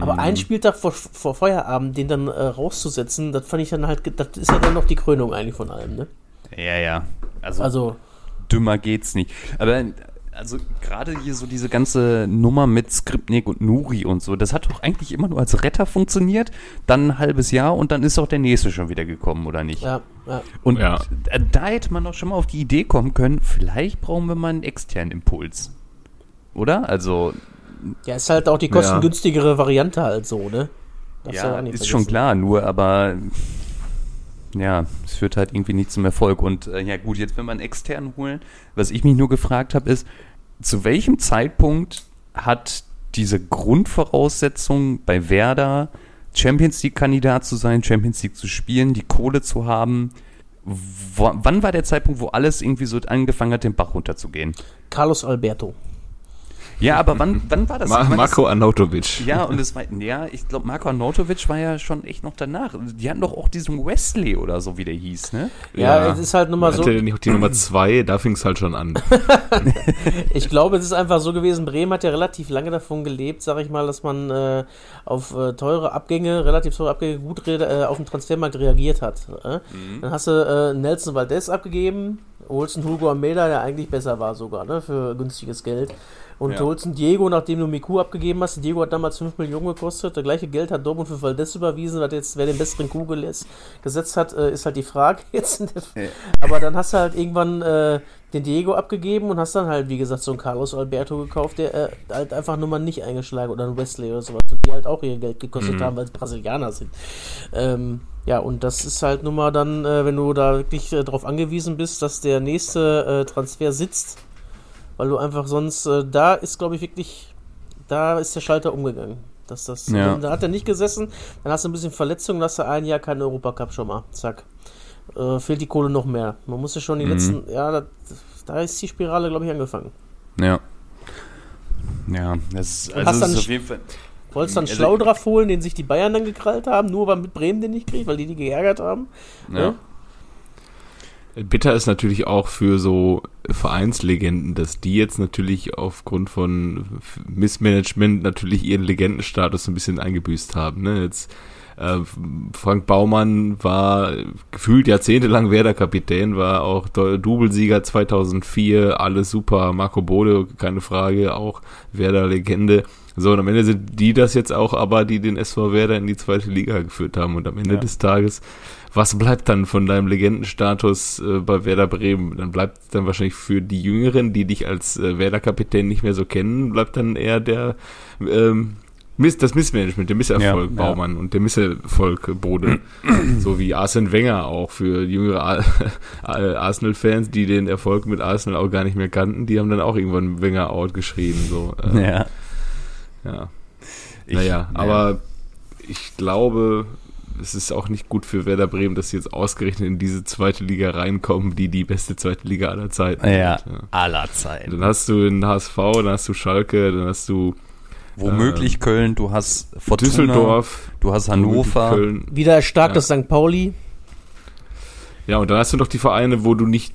Aber Mhm. einen Spieltag vor, vor Feierabend, den dann äh, rauszusetzen, das fand ich dann halt, das ist ja dann noch die Krönung eigentlich von allem, ne? Ja, ja. Also, Also, dümmer geht's nicht. Aber also gerade hier so diese ganze Nummer mit Skripnik und Nuri und so, das hat doch eigentlich immer nur als Retter funktioniert, dann ein halbes Jahr und dann ist auch der nächste schon wieder gekommen, oder nicht? ja, ja. Und Ja. da- da hätte man doch schon mal auf die Idee kommen können, vielleicht brauchen wir mal einen externen Impuls. Oder? Also, Ja, ist halt auch die kostengünstigere Variante halt so, ne? Du ja, ist schon vergessen. klar, nur aber ja, es führt halt irgendwie nicht zum Erfolg. Und äh, ja gut, jetzt wenn einen externen holen, was ich mich nur gefragt habe, ist, zu welchem Zeitpunkt hat diese Grundvoraussetzung bei Werder, Champions League-Kandidat zu sein, Champions League zu spielen, die Kohle zu haben, wo, wann war der Zeitpunkt, wo alles irgendwie so angefangen hat, den Bach runterzugehen? Carlos Alberto. Ja, aber wann, wann war das? Ma Marco Arnautovic. Ja, und es war, ja, ich glaube, Marco Arnautovic war ja schon echt noch danach. Die hatten doch auch diesen Wesley oder so, wie der hieß, ne? Ja, es ist halt nun mal so. Hatte nicht die Nummer zwei, da fing es halt schon an. Ich glaube, es ist einfach so gewesen, Bremen hat ja relativ lange davon gelebt, sag ich mal, dass man äh, auf äh, teure Abgänge, relativ teure Abgänge gut äh, auf den Transfermarkt reagiert hat. Äh? Dann hast du äh, Nelson Valdez abgegeben, holst einen Hugo Almeida, der eigentlich besser war sogar, ne, für günstiges Geld. Und Ja. du holst einen Diego, nachdem du Miku abgegeben hast. Diego hat damals 5 Millionen gekostet. Das gleiche Geld hat Dortmund für Valdez überwiesen. Was jetzt, wer den besseren Kuh gesetzt hat, äh, ist halt die Frage jetzt. Ja. Aber dann hast du halt irgendwann äh, den Diego abgegeben und hast dann halt, wie gesagt, so einen Carlos Alberto gekauft, der äh, halt einfach nur mal nicht eingeschlagen oder einen Wesley oder sowas. Und die halt auch ihr Geld gekostet haben, weil es Brasilianer sind. Ähm, ja, und das ist halt nun mal dann, äh, wenn du da wirklich äh, darauf angewiesen bist, dass der nächste äh, Transfer sitzt, weil du einfach sonst, äh, da ist, glaube ich, wirklich, da ist der Schalter umgegangen. Dass das, Ja. Da hat er nicht gesessen, dann hast du ein bisschen Verletzung, hast du ein Jahr keinen Europacup schon mal. Zack. Äh, fehlt die Kohle noch mehr. Man musste schon die Mhm. letzten, ja, da, da ist die Spirale, glaube ich, angefangen. Ja. Ja, das ist, Und hast also das ist auf jeden Fall. Wolltest dann Also- Schlaudraff holen, den sich die Bayern dann gekrallt haben, nur weil mit Bremen den nicht kriegt, weil die die geärgert haben. Ja. Bitter ist natürlich auch für so Vereinslegenden, dass die jetzt natürlich aufgrund von Missmanagement natürlich ihren Legendenstatus ein bisschen eingebüßt haben. Ne? Jetzt äh, Frank Baumann war gefühlt jahrzehntelang Werder-Kapitän, war auch Do- Doublesieger 2004, alles super. Marco Bode, keine Frage, auch Werder-Legende. So, und am Ende sind die das jetzt auch, aber die den SV Werder in die zweite Liga geführt haben. Und am Ende Ja. des Tages, was bleibt dann von deinem Legendenstatus äh, bei Werder Bremen? Dann bleibt dann wahrscheinlich für die Jüngeren, die dich als äh, Werder-Kapitän nicht mehr so kennen, bleibt dann eher der, ähm, Miss, das Missmanagement, der Misserfolg Ja, ja. Baumann und der Misserfolg Bode. so wie Arsene Wenger auch für jüngere Ar- Arsenal-Fans, die den Erfolg mit Arsenal auch gar nicht mehr kannten, die haben dann auch irgendwann Wenger out geschrieben. So, äh, Ja. ja. Ich- naja, aber ich glaube, es ist auch nicht gut für Werder Bremen, dass sie jetzt ausgerechnet in diese zweite Liga reinkommen, die die beste zweite Liga aller Zeiten Ja, sind. aller Zeiten. Dann hast du den HSV, dann hast du Schalke, dann hast du Womöglich Köln, du hast Fortuna, Düsseldorf, du hast Hannover. Köln. Wieder erstarkt Ja. das St. Pauli. Ja, und dann hast du noch die Vereine, wo du nicht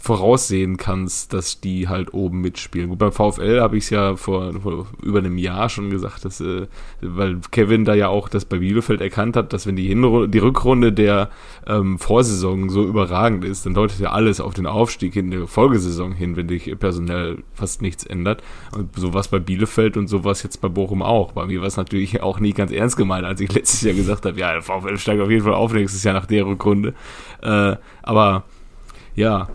voraussehen kannst, dass die halt oben mitspielen. Gut, beim VfL habe ich es ja vor, vor über einem Jahr schon gesagt, dass, äh, weil Kevin da ja auch das bei Bielefeld erkannt hat, dass wenn die, Hinru die Rückrunde der ähm, Vorsaison so überragend ist, dann deutet ja alles auf den Aufstieg in der Folgesaison hin, wenn sich personell fast nichts ändert. Und sowas bei Bielefeld und sowas jetzt bei Bochum auch. Bei mir war es natürlich auch nie ganz ernst gemeint, als ich letztes Jahr gesagt habe, ja, der VfL steigt auf jeden Fall auf nächstes Jahr nach der Rückrunde. Äh, aber ja,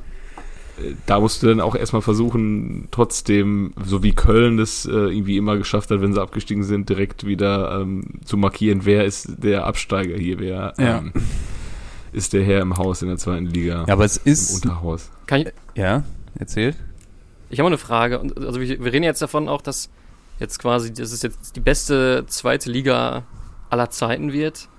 da musst du dann auch erstmal versuchen, trotzdem, so wie Köln das äh, irgendwie immer geschafft hat, wenn sie abgestiegen sind, direkt wieder ähm, zu markieren, wer ist der Absteiger hier, wer Ja. ähm, ist der Herr im Haus in der zweiten Liga, Ja, aber es im ist. Unterhaus. Kann ich, Ja, erzählt. Ich habe eine Frage. Und, also wir, wir reden jetzt davon auch, dass jetzt quasi, dass es jetzt die beste zweite Liga aller Zeiten wird.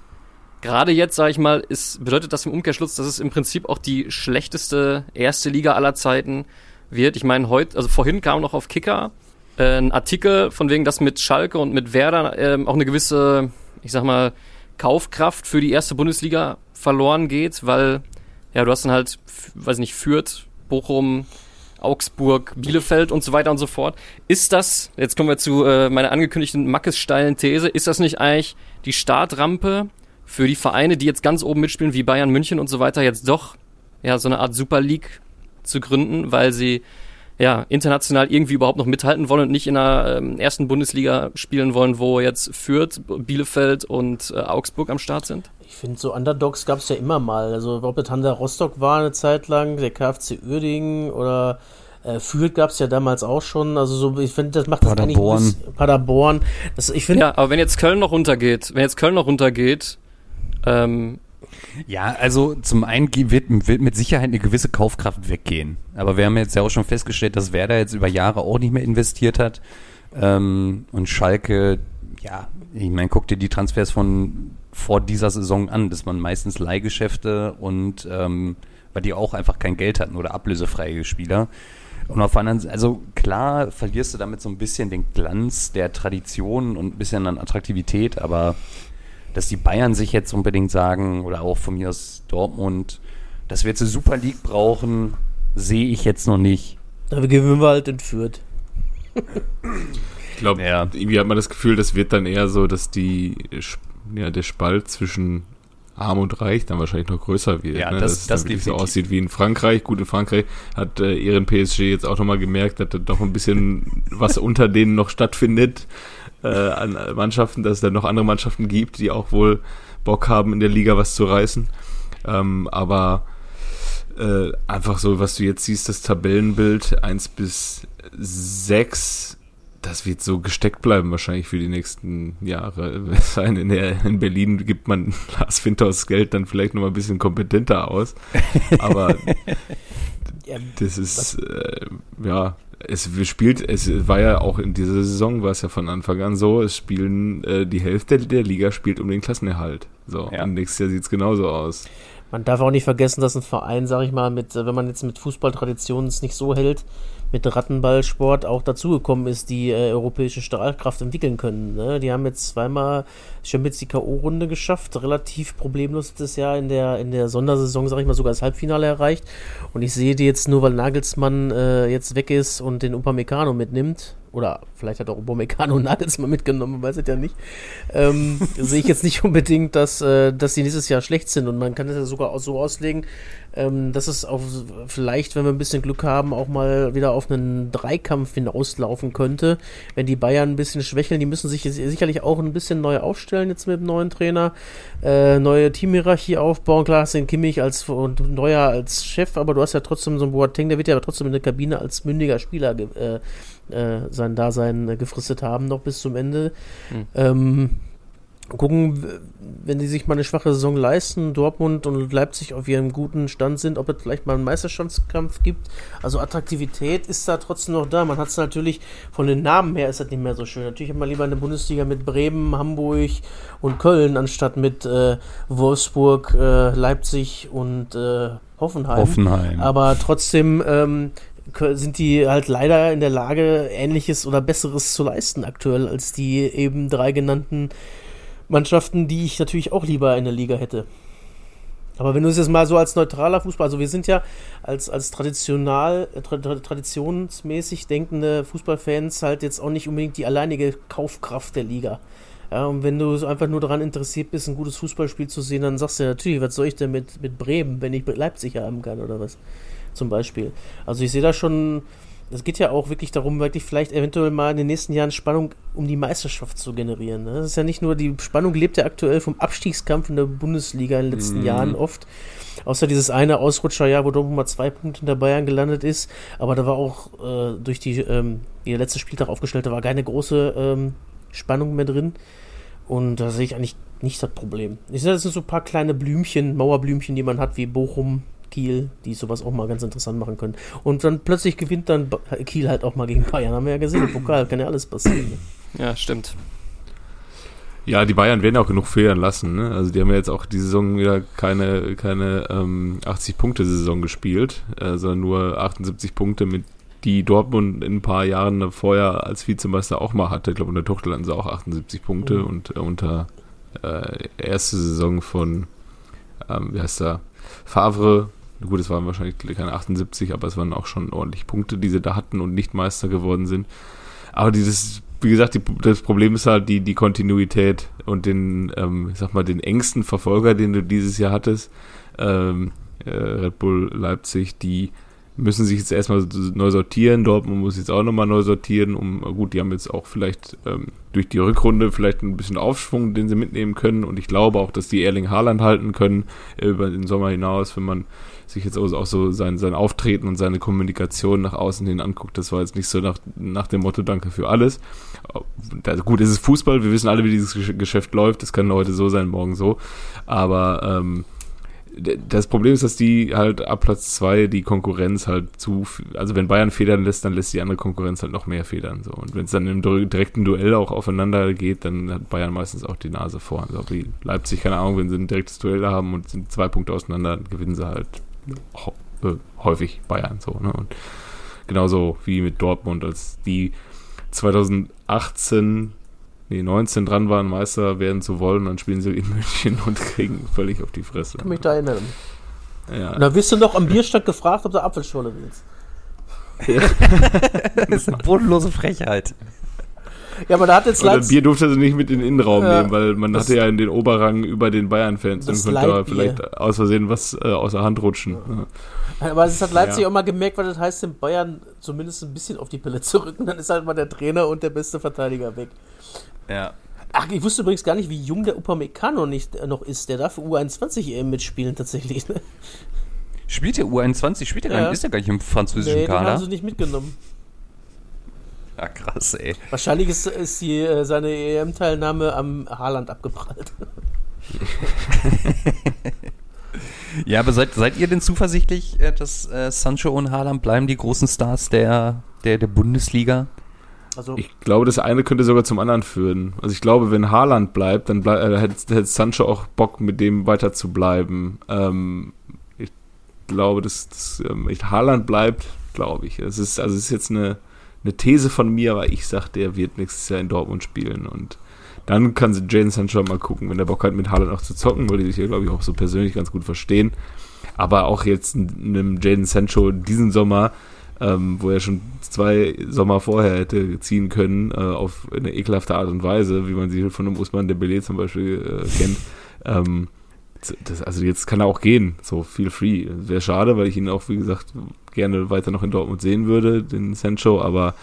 Gerade jetzt, sage ich mal, ist, bedeutet das im Umkehrschluss, dass es im Prinzip auch die schlechteste erste Liga aller Zeiten wird. Ich meine, heute, also vorhin kam noch auf Kicker äh, ein Artikel von wegen, dass mit Schalke und mit Werder ähm, auch eine gewisse, ich sag mal, Kaufkraft für die erste Bundesliga verloren geht, weil ja, du hast dann halt, weiß nicht, Fürth, Bochum, Augsburg, Bielefeld und so weiter und so fort. Ist das, jetzt kommen wir zu äh, meiner angekündigten Mackes steilen These, ist das nicht eigentlich die Startrampe für die Vereine, die jetzt ganz oben mitspielen, wie Bayern München und so weiter, jetzt doch ja so eine Art Super League zu gründen, weil sie ja international irgendwie überhaupt noch mithalten wollen und nicht in der ähm, ersten Bundesliga spielen wollen, wo jetzt Fürth, Bielefeld und äh, Augsburg am Start sind? Ich finde, so Underdogs gab es ja immer mal. Also, ob es Hansa Rostock war eine Zeit lang, der KfC Uerdingen oder äh, Fürth gab es ja damals auch schon. Also, so, ich finde, das macht das eigentlich. Paderborn. bisschen- Paderborn. Das, ich finde, Ja, aber wenn jetzt Köln noch runtergeht, wenn jetzt Köln noch runtergeht, ähm, Ja, also zum einen wird, wird mit Sicherheit eine gewisse Kaufkraft weggehen. Aber wir haben jetzt ja auch schon festgestellt, dass Werder jetzt über Jahre auch nicht mehr investiert hat. Ähm, und Schalke, ja, ich meine, guck dir die Transfers von vor dieser Saison an. Das waren meistens Leihgeschäfte und ähm, weil die auch einfach kein Geld hatten oder ablösefreie Spieler. Und auf der anderen also klar verlierst du damit so ein bisschen den Glanz der Tradition und ein bisschen an Attraktivität, aber dass die Bayern sich jetzt unbedingt sagen, oder auch von mir aus Dortmund, dass wir jetzt eine Super League brauchen, sehe ich jetzt noch nicht. da gewinnen wir halt in Fürth. Ich glaube, Ja. irgendwie hat man das Gefühl, das wird dann eher so, dass die, ja, der Spalt zwischen Arm und Reich dann wahrscheinlich noch größer wird. Ja, ne? das- dass es das dann wirklich so aussieht wie in Frankreich. Gut, in Frankreich hat äh, ihren PSG jetzt auch nochmal gemerkt, dass da doch ein bisschen was unter denen noch stattfindet äh, an Mannschaften, dass es dann noch andere Mannschaften gibt, die auch wohl Bock haben, in der Liga was zu reißen. Ähm, aber äh, einfach so, was du jetzt siehst, das Tabellenbild 1 bis 6, das wird so gesteckt bleiben wahrscheinlich für die nächsten Jahre. In, der, in Berlin gibt man Lars Winters Geld dann vielleicht noch mal ein bisschen kompetenter aus. Aber Ja, das ist, äh, ja, es spielt, es war ja auch in dieser Saison, war es ja von Anfang an so, es spielen, äh, die Hälfte der Liga spielt um den Klassenerhalt. So, Ja. und nächstes Jahr sieht's genauso aus. Man darf auch nicht vergessen, dass ein Verein, sag ich mal, mit, äh, wenn man jetzt mit Fußballtraditionen es nicht so hält, mit Rattenballsport auch dazugekommen ist, die äh, europäische Strahlkraft entwickeln können. Ne? Die haben jetzt zweimal Champions die K.O.-Runde geschafft, relativ problemlos das Jahr in der, in der Sondersaison, sag ich mal, sogar das Halbfinale erreicht. Und ich sehe die jetzt nur, weil Nagelsmann äh, jetzt weg ist und den Upamecano mitnimmt, oder vielleicht hat auch Upamecano Nagelsmann mitgenommen, man weiß es ja nicht, ähm, sehe ich jetzt nicht unbedingt, dass, äh, dass die nächstes Jahr schlecht sind. Und man kann das ja sogar auch so auslegen, ähm, dass es auch vielleicht, wenn wir ein bisschen Glück haben, auch mal wieder auf einen Dreikampf hinauslaufen könnte, wenn die Bayern ein bisschen schwächeln. Die müssen sich sicherlich auch ein bisschen neu aufstellen jetzt mit dem neuen Trainer, äh, neue Teamhierarchie aufbauen. Klar, den Kimmich als und neuer als Chef, aber du hast ja trotzdem so einen Boateng, der wird ja trotzdem in der Kabine als mündiger Spieler äh, äh, sein Dasein äh, gefristet haben, noch bis zum Ende. Mhm. Ähm, gucken, wenn die sich mal eine schwache Saison leisten, Dortmund und Leipzig auf ihrem guten Stand sind, ob es vielleicht mal einen Meisterschaftskampf gibt. Also Attraktivität ist da trotzdem noch da. Man hat es natürlich von den Namen her ist das nicht mehr so schön. Natürlich hat man lieber eine Bundesliga mit Bremen, Hamburg und Köln anstatt mit äh, Wolfsburg, äh, Leipzig und äh, Hoffenheim. Hoffenheim. Aber trotzdem ähm, sind die halt leider in der Lage, ähnliches oder besseres zu leisten aktuell als die eben drei genannten Mannschaften, die ich natürlich auch lieber in der Liga hätte. Aber wenn du es jetzt mal so als neutraler Fußball, also wir sind ja als, als traditional, äh, tra traditionsmäßig denkende Fußballfans halt jetzt auch nicht unbedingt die alleinige Kaufkraft der Liga. Ja, und wenn du einfach nur daran interessiert bist, ein gutes Fußballspiel zu sehen, dann sagst du ja natürlich, was soll ich denn mit, mit Bremen, wenn ich mit Leipzig haben kann oder was? Zum Beispiel. Also ich sehe da schon es geht ja auch wirklich darum, wirklich vielleicht eventuell mal in den nächsten Jahren Spannung um die Meisterschaft zu generieren. Ne? Das ist ja nicht nur, die Spannung lebt ja aktuell vom Abstiegskampf in der Bundesliga in den letzten mhm. Jahren oft. Außer dieses eine Ausrutscherjahr, wo Dortmund mal zwei Punkte hinter Bayern gelandet ist. Aber da war auch äh, durch die, ähm, wie der letzte Spieltag aufgestellt, da war keine große ähm, Spannung mehr drin. Und da sehe ich eigentlich nicht das Problem. Ich sehe, das sind so ein paar kleine Blümchen, Mauerblümchen, die man hat, wie Bochum, Kiel, die sowas auch mal ganz interessant machen können. Und dann plötzlich gewinnt dann Kiel halt auch mal gegen Bayern. Haben wir ja gesehen, im Pokal kann ja alles passieren. Ne? Ja, stimmt. Ja, die Bayern werden auch genug federn lassen. Ne? Also die haben ja jetzt auch die Saison wieder keine, keine ähm, 80-Punkte-Saison gespielt, äh, sondern nur 78 Punkte, mit die Dortmund in ein paar Jahren vorher als Vizemeister auch mal hatte. Ich glaube, unter Tuchel hatten sie auch 78 Punkte mhm. und äh, unter äh, erste Saison von, ähm, wie heißt er, Favre Gut, es waren wahrscheinlich keine 78, aber es waren auch schon ordentlich Punkte, die sie da hatten und nicht Meister geworden sind. Aber dieses, wie gesagt, die, das Problem ist halt die, die Kontinuität und den, ähm, ich sag mal, den engsten Verfolger, den du dieses Jahr hattest, ähm, äh, Red Bull Leipzig, die müssen sich jetzt erstmal neu sortieren. Dortmund muss jetzt auch nochmal neu sortieren. Um, gut, die haben jetzt auch vielleicht ähm, durch die Rückrunde vielleicht ein bisschen Aufschwung, den sie mitnehmen können. Und ich glaube auch, dass die Erling Haaland halten können äh, über den Sommer hinaus, wenn man sich jetzt auch so sein, sein Auftreten und seine Kommunikation nach außen hin anguckt. Das war jetzt nicht so nach, nach dem Motto Danke für alles. Da, gut, es ist Fußball, wir wissen alle, wie dieses Geschäft läuft. Das kann heute so sein, morgen so. Aber ähm, das Problem ist, dass die halt ab Platz zwei die Konkurrenz halt zu, also wenn Bayern federn lässt, dann lässt die andere Konkurrenz halt noch mehr federn. So. Und wenn es dann im direkten Duell auch aufeinander geht, dann hat Bayern meistens auch die Nase vor. Also wie Leipzig, keine Ahnung, wenn sie ein direktes Duell haben und sind zwei Punkte auseinander, gewinnen sie halt äh, häufig Bayern. So, ne? Und genauso wie mit Dortmund, als die 2018 nee, 19 dran waren, Meister werden zu wollen, dann spielen sie in München und kriegen völlig auf die Fresse. Ich kann mich da erinnern. Ja. Und da wirst du noch am Bierstand gefragt, ob du Apfelschorle willst. das ist eine bodenlose Frechheit. Ja, aber da hat jetzt Leipzig. Bier durfte sie nicht mit in den Innenraum ja, nehmen, weil man hatte ja in den Oberrang über den Bayern-Fans und konnte da vielleicht aus Versehen was äh, aus der Hand rutschen. Ja. Aber es hat Leipzig ja. auch mal gemerkt, was das heißt, den Bayern zumindest ein bisschen auf die Pille zu rücken. Dann ist halt mal der Trainer und der beste Verteidiger weg. Ja. Ach, ich wusste übrigens gar nicht, wie jung der Upamecano nicht äh, noch ist. Der darf U21 EM mitspielen tatsächlich. Ne? Spielt der U21? Spielt der ja. gar nicht? Ist der gar nicht im französischen nee, Kader? Den haben sie nicht mitgenommen. Ja, krass, ey. Wahrscheinlich ist, ist die, äh, seine EM-Teilnahme am Haaland abgeprallt. ja, aber seid, seid ihr denn zuversichtlich, äh, dass äh, Sancho und Haaland bleiben die großen Stars der, der, der Bundesliga? Also ich glaube, das eine könnte sogar zum anderen führen. Also ich glaube, wenn Haaland bleibt, dann bleib, äh, hätte, hätte Sancho auch Bock, mit dem weiter zu bleiben. Ähm, ich glaube, dass, dass ähm, Haaland bleibt, glaube ich. Es ist, also es ist jetzt eine, eine These von mir, aber ich sage, der wird nächstes Jahr in Dortmund spielen und dann kann Jaden Sancho mal gucken, wenn der Bock hat, mit Haaland auch zu zocken, weil die sich ja, glaube ich, auch so persönlich ganz gut verstehen. Aber auch jetzt einem Jaden Sancho diesen Sommer ähm, wo er schon zwei Sommer vorher hätte ziehen können, äh, auf eine ekelhafte Art und Weise, wie man sie von einem Usman Dembele zum Beispiel äh, kennt. Ähm, das, also jetzt kann er auch gehen, so feel free. Wäre schade, weil ich ihn auch, wie gesagt, gerne weiter noch in Dortmund sehen würde, den Sancho, aber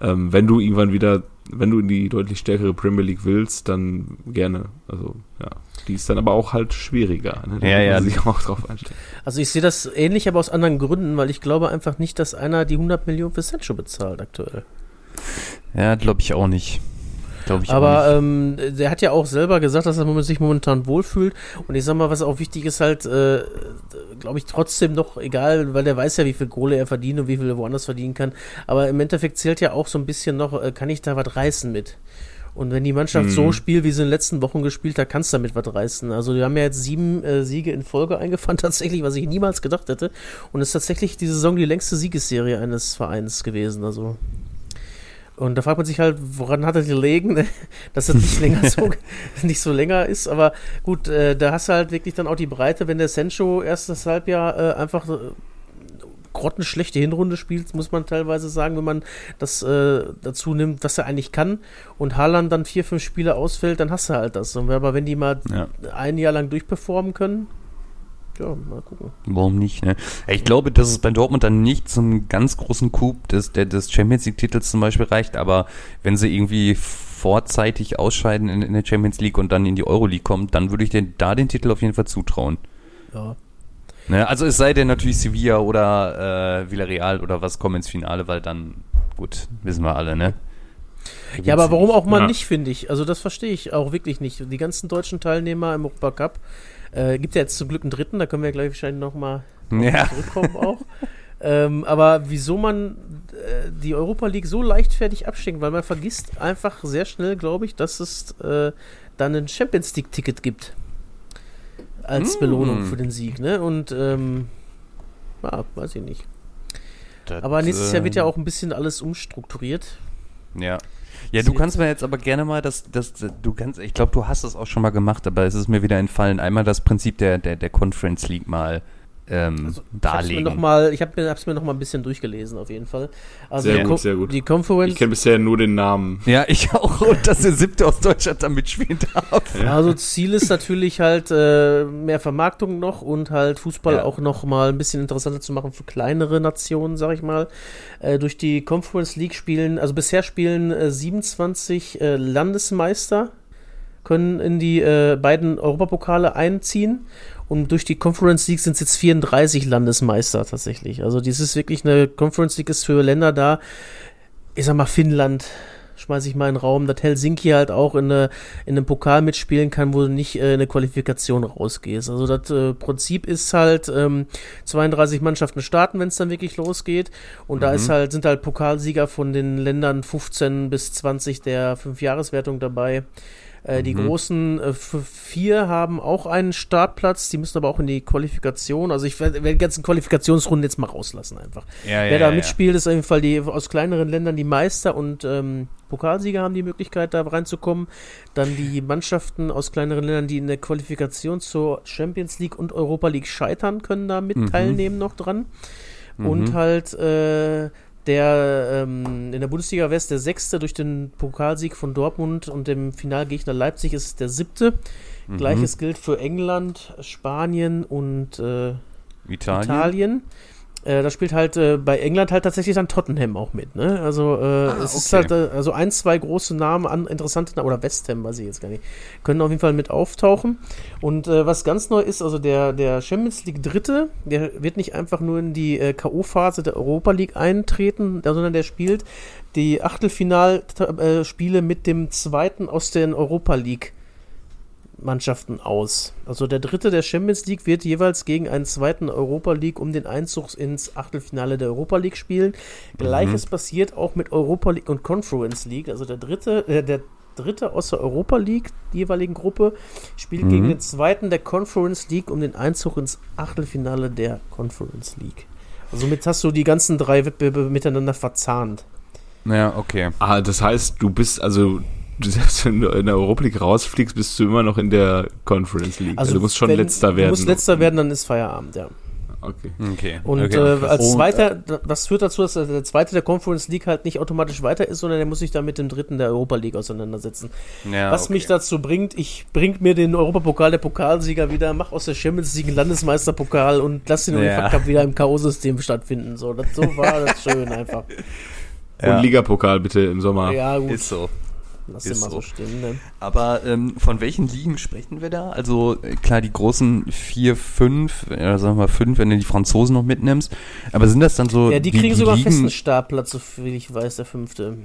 ähm, wenn du irgendwann wieder, wenn du in die deutlich stärkere Premier League willst, dann gerne. Also, ja. Die ist dann aber auch halt schwieriger. Ne? Da Ja, ja. sich auch drauf einstellen. Also ich sehe das ähnlich, aber aus anderen Gründen, weil ich glaube einfach nicht, dass einer die 100 Millionen für Sancho bezahlt aktuell. Ja, glaube ich auch nicht. Glaube ich Aber ähm, der hat ja auch selber gesagt, dass er sich momentan wohlfühlt. Und ich sag mal, was auch wichtig ist, halt, äh, glaube ich, trotzdem noch egal, weil der weiß ja, wie viel Kohle er verdient und wie viel er woanders verdienen kann. Aber im Endeffekt zählt ja auch so ein bisschen noch, äh, kann ich da was reißen mit? Und wenn die Mannschaft Mhm. so spielt, wie sie in den letzten Wochen gespielt hat, kannst du damit was reißen. Also wir haben ja jetzt sieben äh, Siege in Folge eingefahren, tatsächlich, was ich niemals gedacht hätte. Und es ist tatsächlich die Saison die längste Siegesserie eines Vereins gewesen. Also und da fragt man sich halt, woran hat er gelegen, ne? dass das nicht länger so, nicht so länger ist. Aber gut, äh, da hast du halt wirklich dann auch die Breite, wenn der Sancho erstes Halbjahr äh, einfach äh, grottenschlechte Hinrunde spielt, muss man teilweise sagen, wenn man das äh, dazu nimmt, was er eigentlich kann. Und Haaland dann vier, fünf Spiele ausfällt, dann hast du halt das. Und aber wenn die mal Ja. ein Jahr lang durchperformen können, ja, mal gucken. Warum nicht, ne? Ich glaube, dass es bei Dortmund dann nicht zum ganz großen Coup des, des Champions League-Titels zum Beispiel reicht, aber wenn sie irgendwie vorzeitig ausscheiden in, in der Champions League und dann in die Euroleague kommen, dann würde ich den, da den Titel auf jeden Fall zutrauen. Ja. Ne? Also es sei denn natürlich Sevilla oder äh, Villarreal oder was kommen ins Finale, weil dann, gut, wissen wir alle, ne? Ja, aber warum auch mal Ja. nicht, finde ich. Also das verstehe ich auch wirklich nicht. Die ganzen deutschen Teilnehmer im Europacup, äh, gibt ja jetzt zum Glück einen dritten, da können wir gleich wahrscheinlich nochmal Ja. zurückkommen auch. ähm, aber wieso man äh, die Europa League so leichtfertig abschenkt, weil man vergisst einfach sehr schnell, glaube ich, dass es äh, dann ein Champions League-Ticket gibt. Als Mm. Belohnung für den Sieg, ne? Und ähm, ja, weiß ich nicht. Aber nächstes Jahr wird ja auch ein bisschen alles umstrukturiert. Ja. Ja, du kannst mir jetzt aber gerne mal das, das, du kannst, ich glaube, du hast das auch schon mal gemacht, aber es ist mir wieder entfallen, einmal das Prinzip der, der, der Conference League mal ähm, Also, Ich hab's mir darlegen. noch mal, ich habe mir, hab's mir noch mal ein bisschen durchgelesen, auf jeden Fall. Also Sehr die gut, sehr gut. Die Conference, Ich kenne bisher nur den Namen. ja, ich auch, und dass der siebte aus Deutschland da mitspielen darf. also Ziel ist natürlich halt äh, mehr Vermarktung noch und halt Fußball Ja. auch noch mal ein bisschen interessanter zu machen für kleinere Nationen, sag ich mal. Äh, durch die Conference League spielen, also bisher spielen äh, 27 äh, Landesmeister können in die äh, beiden Europapokale einziehen. Und durch die Conference League sind es jetzt 34 Landesmeister tatsächlich. Also dies ist wirklich eine Conference League ist für Länder da. Ich sag mal Finnland schmeiße ich mal in den Raum, dass Helsinki halt auch in, eine, in einem Pokal mitspielen kann, wo du nicht äh, in eine Qualifikation rausgehst. Also das äh, Prinzip ist halt ähm, 32 Mannschaften starten, wenn es dann wirklich losgeht. Und da ist halt, sind halt Pokalsieger von den Ländern 15 bis 20 der Fünfjahreswertung dabei. Äh, Die großen äh, vier haben auch einen Startplatz, die müssen aber auch in die Qualifikation. Also ich werde werd die ganzen Qualifikationsrunden jetzt mal rauslassen einfach. Ja, Wer da mitspielt, ist auf jeden Fall die aus kleineren Ländern die Meister und ähm, Pokalsieger haben die Möglichkeit, da reinzukommen. Dann die Mannschaften aus kleineren Ländern, die in der Qualifikation zur Champions League und Europa League scheitern, können da mit Mhm. teilnehmen noch dran. Und halt äh, der ähm, in der Bundesliga West der sechste durch den Pokalsieg von Dortmund und dem Finalgegner Leipzig ist es der siebte. Mhm. Gleiches gilt für England, Spanien und äh, Italien. Italien. Äh, da spielt halt äh, bei England halt tatsächlich dann Tottenham auch mit, ne? Also äh, es ist okay. halt äh, also ein, zwei große Namen, an, interessante Namen, oder West Ham, weiß ich jetzt gar nicht, können auf jeden Fall mit auftauchen. Und äh, was ganz neu ist, also der, der Champions League Dritte, der wird nicht einfach nur in die äh, K.O.-Phase der Europa League eintreten, sondern der spielt die Achtelfinalspiele mit dem Zweiten aus den Europa League Mannschaften aus. Also der dritte der Champions League wird jeweils gegen einen zweiten Europa League um den Einzug ins Achtelfinale der Europa League spielen. Gleiches passiert auch mit Europa League und Conference League. Also der dritte, äh, der dritte aus der Europa League, die jeweiligen Gruppe, spielt gegen den zweiten der Conference League um den Einzug ins Achtelfinale der Conference League. Also somit hast du die ganzen drei Wettbewerbe miteinander verzahnt. Ja, okay. Ah, das heißt, du bist also, selbst wenn du in der Europa League rausfliegst, bist du immer noch in der Conference League. Also, du musst schon wenn- letzter werden. Du musst letzter werden, dann ist Feierabend, ja. okay. Okay. Und okay. äh, als zweiter, was führt dazu, dass der zweite der Conference League halt nicht automatisch weiter ist, sondern der muss sich dann mit dem dritten der Europa League auseinandersetzen. ja, was okay. mich dazu bringt, ich bring mir den Europapokal der Pokalsieger wieder, mach aus der Champions League einen Landesmeisterpokal und lass den Ja. UEFA Cup wieder im K.O.-System stattfinden. So, das, so war das schön einfach. Ja. Und Ligapokal bitte im Sommer. Ja, gut, Ist so. Lass ist mal so so. stehen. Ne? Aber ähm, von welchen Ligen sprechen wir da? Also äh, klar, die großen vier, fünf, ja, sagen wir mal fünf, wenn du die Franzosen noch mitnimmst. Aber sind das dann so Ja, die kriegen die sogar Ligen? festen Startplatz, so viel ich weiß, der fünfte.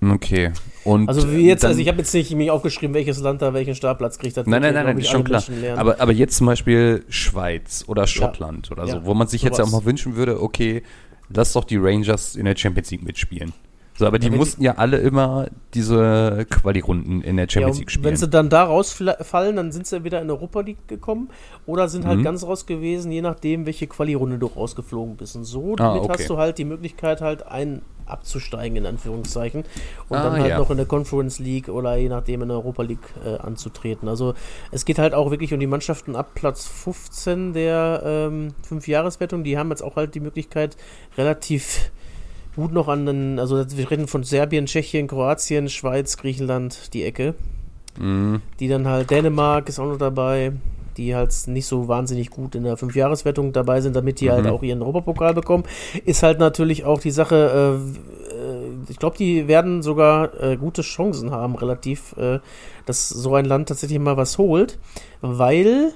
Okay. Und Also wie jetzt, dann, also ich habe jetzt nicht mir aufgeschrieben, welches Land da welchen Startplatz kriegt. Das Nein, nein, nein, nein, ist schon klar. Aber, aber jetzt zum Beispiel Schweiz oder Schottland oder so, Ja, wo man sich jetzt ja auch sowas. mal wünschen würde, okay, lass doch die Rangers in der Champions League mitspielen. So, aber die Ja, mussten ja alle immer diese Quali-Runden in der Ja, Champions und League spielen. wenn sie dann da rausfallen, dann sind sie wieder in Europa League gekommen oder sind halt Mhm. ganz raus gewesen, je nachdem, welche Quali-Runde du rausgeflogen bist. Und so Ah, damit okay. hast du halt die Möglichkeit, halt ein abzusteigen, in Anführungszeichen. Und Ah, dann halt ja. noch in der Conference League oder je nachdem in der Europa League äh, anzutreten. Also es geht halt auch wirklich um die Mannschaften ab Platz 15 der ähm, Fünfjahreswertung. Die haben jetzt auch halt die Möglichkeit, relativ gut noch an den, also wir reden von Serbien, Tschechien, Kroatien, Schweiz, Griechenland, die Ecke Mhm. die dann halt Dänemark ist auch noch dabei, die halt nicht so wahnsinnig gut in der Fünfjahreswertung dabei sind, damit die halt Mhm. auch ihren Europapokal bekommen. Ist halt natürlich auch die Sache, äh, äh, ich glaube, die werden sogar äh, gute Chancen haben, relativ, äh, dass so ein Land tatsächlich mal was holt, weil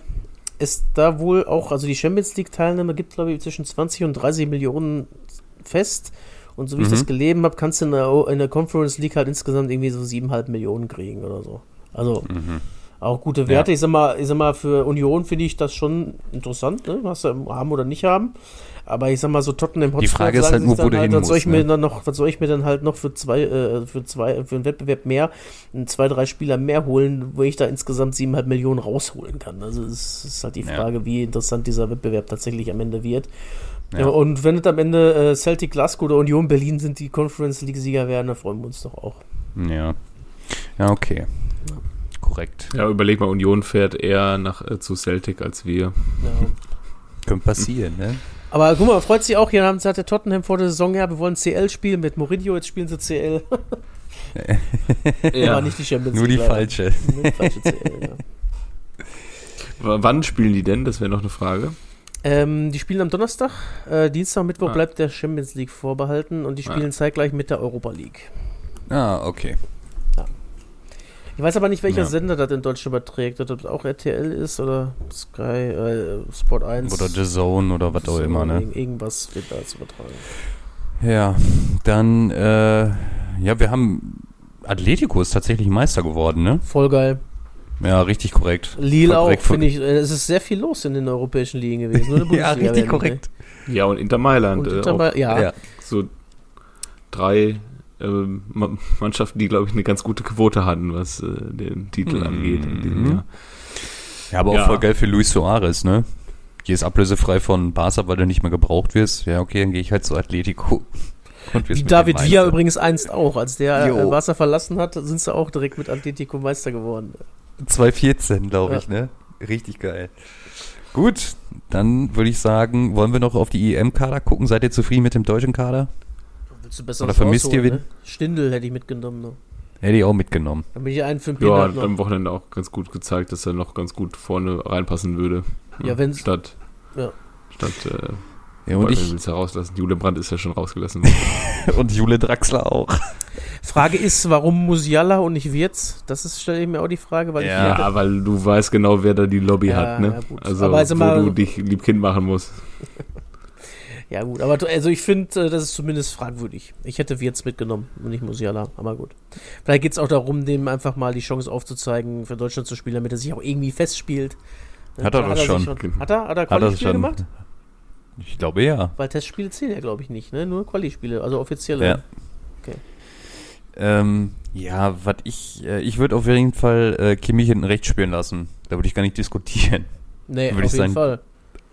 es da wohl auch, also die Champions League-Teilnahme gibt, glaube ich, zwischen 20 und 30 Millionen fest. Und so wie ich Mhm. das gelesen habe, kannst du in der, in der Conference League halt insgesamt irgendwie so 7,5 Millionen kriegen oder so. Also Mhm. auch gute Werte. Ich sag mal, ich sag mal, für Union finde ich das schon interessant, ne? Was sie haben oder nicht haben. Aber ich sag mal, so Tottenham Hotspur Frage ist halt nur, wo du hin was soll ich musst, mir ne? dann noch, was soll ich mir dann halt noch für zwei, äh, für zwei, für einen Wettbewerb mehr, zwei, drei Spieler mehr holen, wo ich da insgesamt siebeneinhalb Millionen rausholen kann. Also es ist halt die Ja. Frage, wie interessant dieser Wettbewerb tatsächlich am Ende wird. Ja. Ja. Und wenn es am Ende äh, Celtic Glasgow oder Union Berlin sind, die Conference League Sieger werden, dann freuen wir uns doch auch. Ja. Ja, okay. Korrekt. Ja, überleg mal, Union fährt eher nach, äh, zu Celtic als wir. Ja. Könnte passieren, ne? Aber guck mal, freut sich auch, hier haben, hat der Tottenham vor der Saison, ja, wir wollen CL spielen mit Mourinho, jetzt spielen sie CL. Aber nicht die Champions Nur die leider. falsche. Nur die falsche CL, ja. W wann spielen die denn? Das wäre noch eine Frage. Ähm, die spielen am Donnerstag, äh, Dienstag, Mittwoch Ah. bleibt der Champions League vorbehalten und die spielen Ah. zeitgleich mit der Europa League. Ah, okay. Ich weiß aber nicht, welcher Ja. Sender das in Deutschland überträgt, ob das auch RTL ist oder Sky, äh, Sport 1. Oder The Zone oder was auch immer, ne? irg- Irgendwas wird da zu übertragen. Ja, dann, äh, ja, wir haben, Atletico ist tatsächlich Meister geworden, ne? Voll geil. Ja, richtig korrekt. Lille auch, finde ich. äh, Es ist sehr viel los in den europäischen Ligen gewesen. Nur in der Ja, richtig werden, korrekt. Ja, und Inter Mailand. Und äh, Inter auch Mai- ja. Ja. so drei ähm, Ma- Mannschaften, die, glaube ich, eine ganz gute Quote hatten, was äh, den Titel Mhm. angeht in diesem Jahr. Ja, aber auch Ja. voll geil für Luis Suarez, ne? Hier ist ablösefrei von Barca, weil du nicht mehr gebraucht wirst. Ja, okay, dann gehe ich halt zu Atletico. Wie David Villa übrigens einst auch. Als der Jo. äh, Barca verlassen hat, sind sie auch direkt mit Atletico Meister geworden. 214, glaube Ja. ich, ne? Richtig geil. Gut, dann würde ich sagen, wollen wir noch auf die EM-Kader gucken? Seid ihr zufrieden mit dem deutschen Kader? Willst du besser Oder vermisst ihr wen? Ne? Stindel hätte ich mitgenommen. Ne? Hätte ich auch mitgenommen. Dann bin ich einen für den Ja, hat am Wochenende auch ganz gut gezeigt, dass er noch ganz gut vorne reinpassen würde. Ja, wenn's- Statt, Ja. statt äh, Ja, und Wollte ich will's herauslassen. Jule Brandt ist ja schon rausgelassen worden. und Jule Draxler auch. Frage ist, warum Musiala und nicht Wirtz? Das ist, stelle ich mir auch die Frage, weil Ja. ich ja, weil du weißt genau, wer da die Lobby Ja, hat, ne? ja, gut. Also, Aber also wo mal- du dich liebkind machen musst. Ja, gut, aber also ich finde, äh, das ist zumindest fragwürdig. Ich hätte Wirtz mitgenommen und nicht Musiala, aber gut. Vielleicht geht es auch darum, dem einfach mal die Chance aufzuzeigen, für Deutschland zu spielen, damit er sich auch irgendwie festspielt. Hat er doch sich schon. Hat er? Hat er Hat er gemacht? Ich glaube ja. Weil Testspiele zählen ja, glaube ich, nicht, ne? Nur Quali-Spiele, also offizielle. Ja. Okay. Ähm, ja, was ich, äh, ich würde auf jeden Fall äh, Kimmich hinten rechts spielen lassen. Da würde ich gar nicht diskutieren. Nee, Würde auf ich jeden sagen. Fall.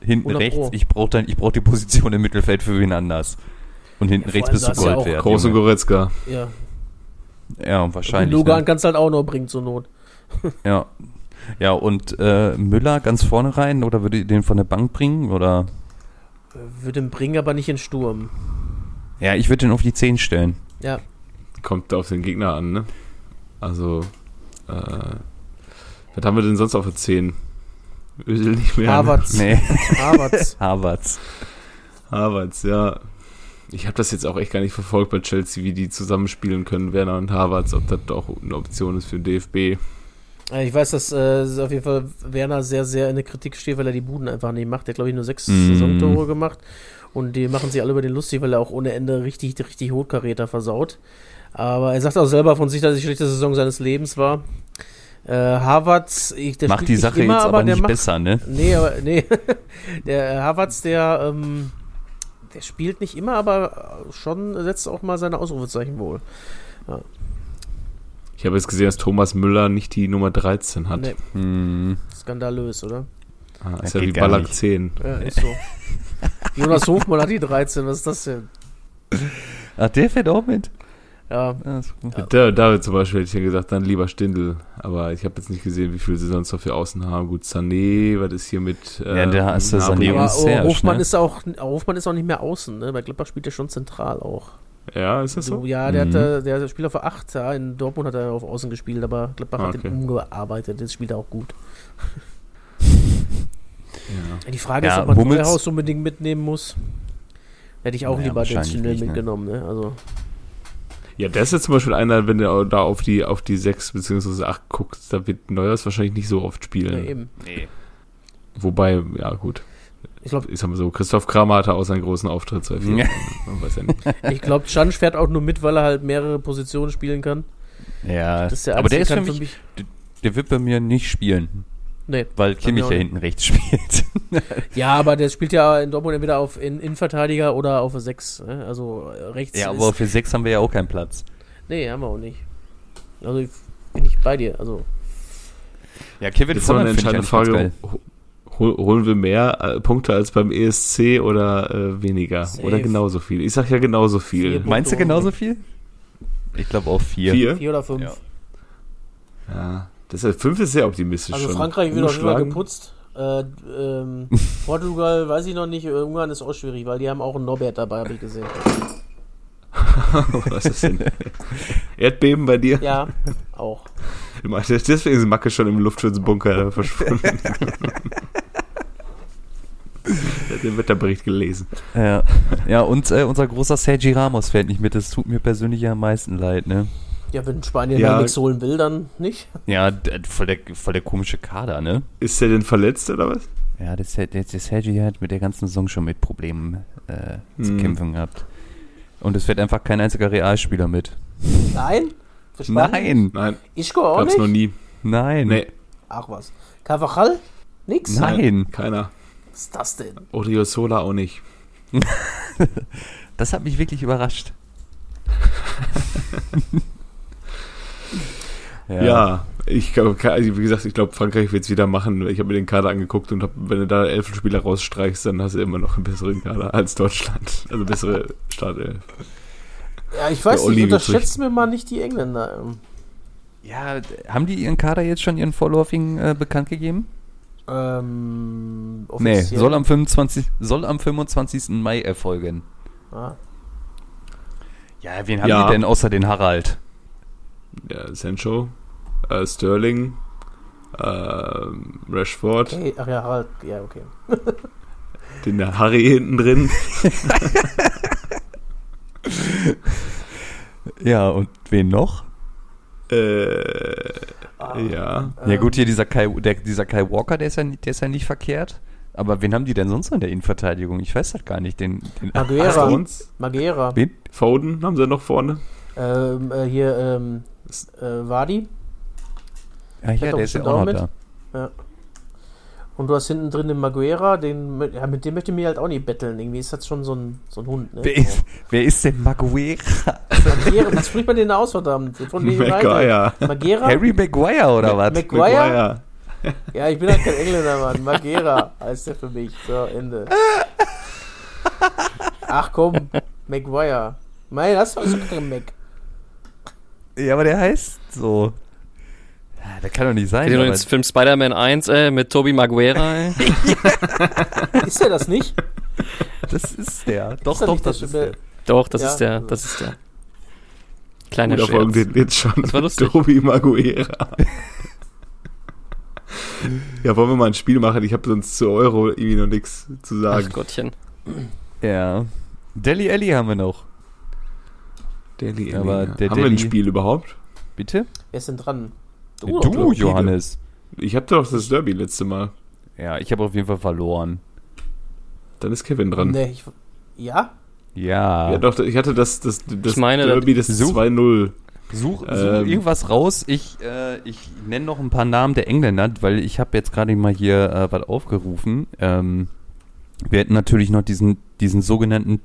Hinten 100 rechts, Pro. ich brauche dann, ich brauche die Position im Mittelfeld für wen anders. Und hinten Ja, rechts bist du ja Gold auch wert. Groß und Junge. Goretzka. Ja. Ja, Und wahrscheinlich. Logan Ne? kannst halt auch noch bringen zur Not. Ja. Ja, und äh, Müller ganz vorne rein oder würde ihr den von der Bank bringen? Oder Würde ihn bringen, aber nicht in Sturm. Ja, ich würde den auf die 10 stellen. Ja. Kommt auf den Gegner an, ne? Also, äh, was haben wir denn sonst auf der 10? Özil nicht mehr. Ne? Harvards. Nee, Harvards. Harvards. Harvards, ja. Ich habe das jetzt auch echt gar nicht verfolgt bei Chelsea, wie die zusammenspielen können, Werner und Harvards, ob das auch eine Option ist für den DFB. Äh, Ich weiß, dass äh, auf jeden Fall Werner sehr, sehr in der Kritik steht, weil er die Buden einfach nicht macht. Der hat, glaube ich, nur sechs Mm. Saisontore gemacht. Und die machen sich alle über den lustig, weil er auch ohne Ende richtig, richtig Hotkaräter versaut. Aber er sagt auch selber von sich, dass es die schlechteste Saison seines Lebens war. Äh, Harvards, ich, der Macht die Sache immer, jetzt aber der nicht macht, besser, ne? Nee, aber nee. der äh, Harvards, der, ähm, der spielt nicht immer, aber schon setzt auch mal seine Ausrufezeichen wohl. Ich habe jetzt gesehen, dass Thomas Müller nicht die Nummer 13 hat. Nee, Hm. skandalös, oder? Ah, ist ja wie Ballack nicht. 10. Ja, ist so. Jonas Hofmann hat die 13, was ist das denn? Ach, der fährt auch mit. Ja, Ah, ist gut. Da, da zum Beispiel hätte ich ja gesagt, dann lieber Stindl. Aber ich habe jetzt nicht gesehen, wie viele sie sonst noch für Außen haben. Gut, Sané, was ist hier mit. äh, Ja, da hast du Napoli? Sané aber und Serge, Hofmann, ne? ist auch, Hofmann ist auch nicht mehr außen, ne? Bei Gladbach spielt er schon zentral auch. Ja, ist das So, ja, der, Mhm. hat, der spielt auf der 8, ja, in Dortmund hat er auf Außen gespielt, aber Gladbach hat Okay. ihn umgearbeitet, jetzt spielt er auch gut. Ja. Die Frage Ja, ist, ob man Hummels- Neuhaus unbedingt mitnehmen muss. Hätte ich auch Ja, lieber den schnell nicht, ne? mitgenommen, ne? Also, Ja, der ist jetzt zum Beispiel einer, wenn du da auf die, auf die 6 bzw. 8 guckst, da wird Neuers wahrscheinlich nicht so oft ja, spielen. eben. Nee. Wobei, ja gut. Ich glaube, Ich sag mal so, Christoph Kramer hatte auch seinen großen Auftritt. So viel. Ja. Man weiß ja nicht. ich glaub, Chan fährt auch nur mit, weil er halt mehrere Positionen spielen kann. Ja, Das ist der aber der ist für kann mich, der wird bei mir nicht spielen, Nee. weil Kimmich ja hinten rechts spielt. Ja, aber der spielt ja in Dortmund entweder auf in Innenverteidiger oder auf 6. Ne? Also äh, rechts. ja, ist, aber für sechs haben wir ja auch keinen Platz. Nee, haben wir auch nicht. Also ich, bin ich bei dir. Also Ja, Kevin Jetzt noch eine entscheidende Frage. Hol, holen wir mehr äh, Punkte als beim ESC oder äh, weniger? Safe. Oder genauso viel? Ich sag ja genauso viel. Meinst du genauso viel? Ich glaube auch vier. Vier? vier oder fünf. Ja. Ja. Das ist, fünf ist sehr optimistisch Also schon. Frankreich wird Fall Umschlagen. geputzt. Äh, ähm, Portugal weiß ich noch nicht. Ungarn ist auch schwierig, weil die haben auch einen Norbert dabei, habe ich gesehen. Was ist denn? Erdbeben bei dir? Ja, auch. Deswegen ist Macke schon im Luftschutzbunker verschwunden. Den Wetterbericht gelesen. Ja, ja und äh, unser großer Sergi Ramos fährt nicht mit. Das tut mir persönlich am meisten leid, ne? Ja, wenn Spanien Ja. nichts holen will, dann nicht. Ja, voll der, voll der komische Kader, ne? Ist der denn verletzt oder was? Ja, der, der, der Sergi hat mit der ganzen Saison schon mit Problemen äh, zu Hm. kämpfen gehabt. Und es fährt einfach kein einziger Realspieler mit. Nein? Nein, Nein, Ischko auch gab's nicht? noch nie. nein, Nee, Ach was. Carvajal? Nix? nein. keiner. Was ist das denn? Odriozola auch nicht. Das hat mich wirklich überrascht. Ja, ich glaube, also wie gesagt, ich glaube, Frankreich wird es wieder machen. Ich habe mir den Kader angeguckt und hab, wenn du da elf Spieler rausstreichst, dann hast du immer noch einen besseren Kader als Deutschland. Also bessere Startelf. Ja, ich weiß Der nicht, Olli unterschätzt mir mal nicht die Engländer. ähm. Ja, haben die ihren Kader jetzt schon ihren vorläufigen äh, bekannt gegeben? Ähm, Nee, soll am 25. soll am 25. Mai erfolgen. Ah. Ja, wen haben Ja. die denn außer den Harald? Ja, Sancho, äh, Sterling, äh, Rashford, Okay, ach ja, Harald, ja, okay. den der Harry hinten drin. Ja, und wen noch? Äh, ja. Ja ähm, gut, hier dieser Kai, der, dieser Kai Walker, der ist, ja, nicht- der ist ja nicht verkehrt. Aber wen haben die denn sonst noch in der Innenverteidigung? Ich weiß das gar nicht. Den, den Maguera. Stones, Magera. Wen? Foden haben sie noch vorne. Ähm, äh, hier, ähm, äh, Wadi. Ja, hier, doch der ist ja auch noch mit. da. Und du hast hinten drin den Maguera, den, mit- ja, mit dem möchte ich mir halt auch nicht betteln. Irgendwie ist das schon so ein, so ein Hund, ne? Wer ist, wer ist denn Maguire? Magera, was spricht man denn aus, verdammt? Von Maguire. Magera? Harry Maguire oder was? Maguire? Ja, ich bin halt kein Engländer, Mann. Magera heißt der für mich. So, Ende. Ach komm, Maguire. Nein, das ist doch kein Mac. Ja, aber der heißt so. Ja, der kann doch nicht sein. Kennt ihr den Film Spider-Man 1, ey, mit Tobey Maguire, ey? Ist er das nicht? das ist der. Doch, Ist doch, das der ist der. Doch, das Ja. ist der, das ist der. Kleiner Guter Scherz. Folgen jetzt schon. Das war lustig. Tobi Maguera. ja, wollen wir mal ein Spiel machen? Ich habe sonst zu Euro irgendwie noch nichts zu Ach sagen. Gottchen. Ja. Deli Ellie haben wir noch. Delhi, Aber der haben wir ein Delhi- Spiel überhaupt? Bitte? Wer ist denn dran? Du, oder? glaub, Johannes. Ich hatte doch das Derby letzte Mal. Ja, ich habe auf jeden Fall verloren. Dann ist Kevin dran. Nee, ich, ja? Ja. Ja, doch, ich hatte das, das, das Ich meine, Derby, das Such- 2-0. Such, such Ähm. irgendwas raus. Ich, äh, ich nenne noch ein paar Namen der Engländer, weil ich habe jetzt gerade mal hier äh, was aufgerufen. Ähm, wir hätten natürlich noch diesen, diesen sogenannten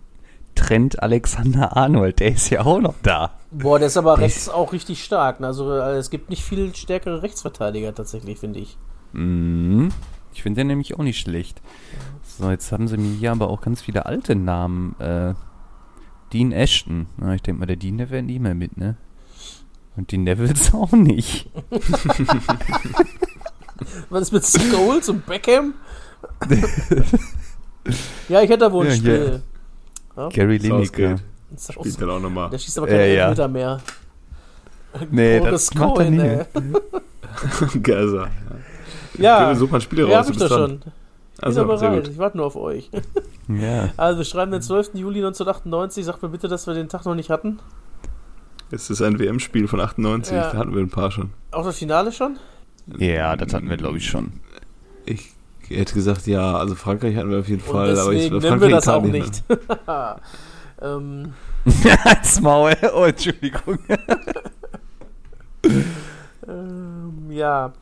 Trent Alexander Arnold, der ist ja auch noch da. Boah, der ist aber Der rechts auch richtig stark. ne? Also äh, es gibt nicht viel stärkere Rechtsverteidiger tatsächlich, finde ich. Mhm. Ich finde den nämlich auch nicht schlecht. So, jetzt haben sie mir hier aber auch ganz viele alte Namen. Äh, Dean Ashton. Na, ich denke mal, der Dean, der wäre nie mehr mit, ne? Und die Nevils auch nicht. Was ist mit Scholes und Beckham? ja, ich hätte da wohl ein Ja, Spiel. Gary So Lineker. Ist Spielt so- auch nochmal. Der schießt aber keine Äh, ja. Elfmeter mehr. Nee, Boris das macht er Cohen, nie. ey. Gaza. Ja, such mal Spiele ja, raus. hab ich doch schon. Bin Also, aber sehr bereit. gut. Ich warte nur auf euch. Ja. Also, wir schreiben den 12. Juli 1998. Sagt mir bitte, dass wir den Tag noch nicht hatten. Es ist ein WM-Spiel von 98, Ja. da hatten wir ein paar schon. Auch das Finale schon? Ja, das hatten wir, glaube ich, schon. Ich hätte gesagt, ja, also Frankreich hatten wir auf jeden Und Fall, aber ich deswegen Frankreich nennen wir das auch nicht. ähm, Als Maul. Oh, Entschuldigung. ähm, ja.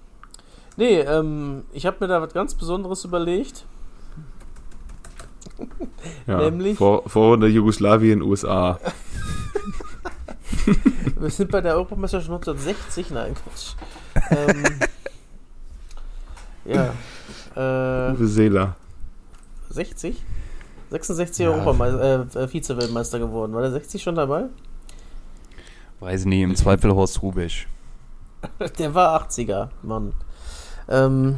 Nee, ähm, ich habe mir da was ganz Besonderes überlegt. Ja, Nämlich- Vor, Vorrunde Jugoslawien, USA. Wir sind bei der Europameisterschaft 1960. Nein, Quatsch. ähm, ja. Äh, Uwe Seeler. 60? 66 Ja. Europameister, äh, äh, Vize-Weltmeister geworden. War der 60 schon dabei? Weiß nicht, im Zweifel Horst Rubisch. Der war 80er, Mann. Ähm,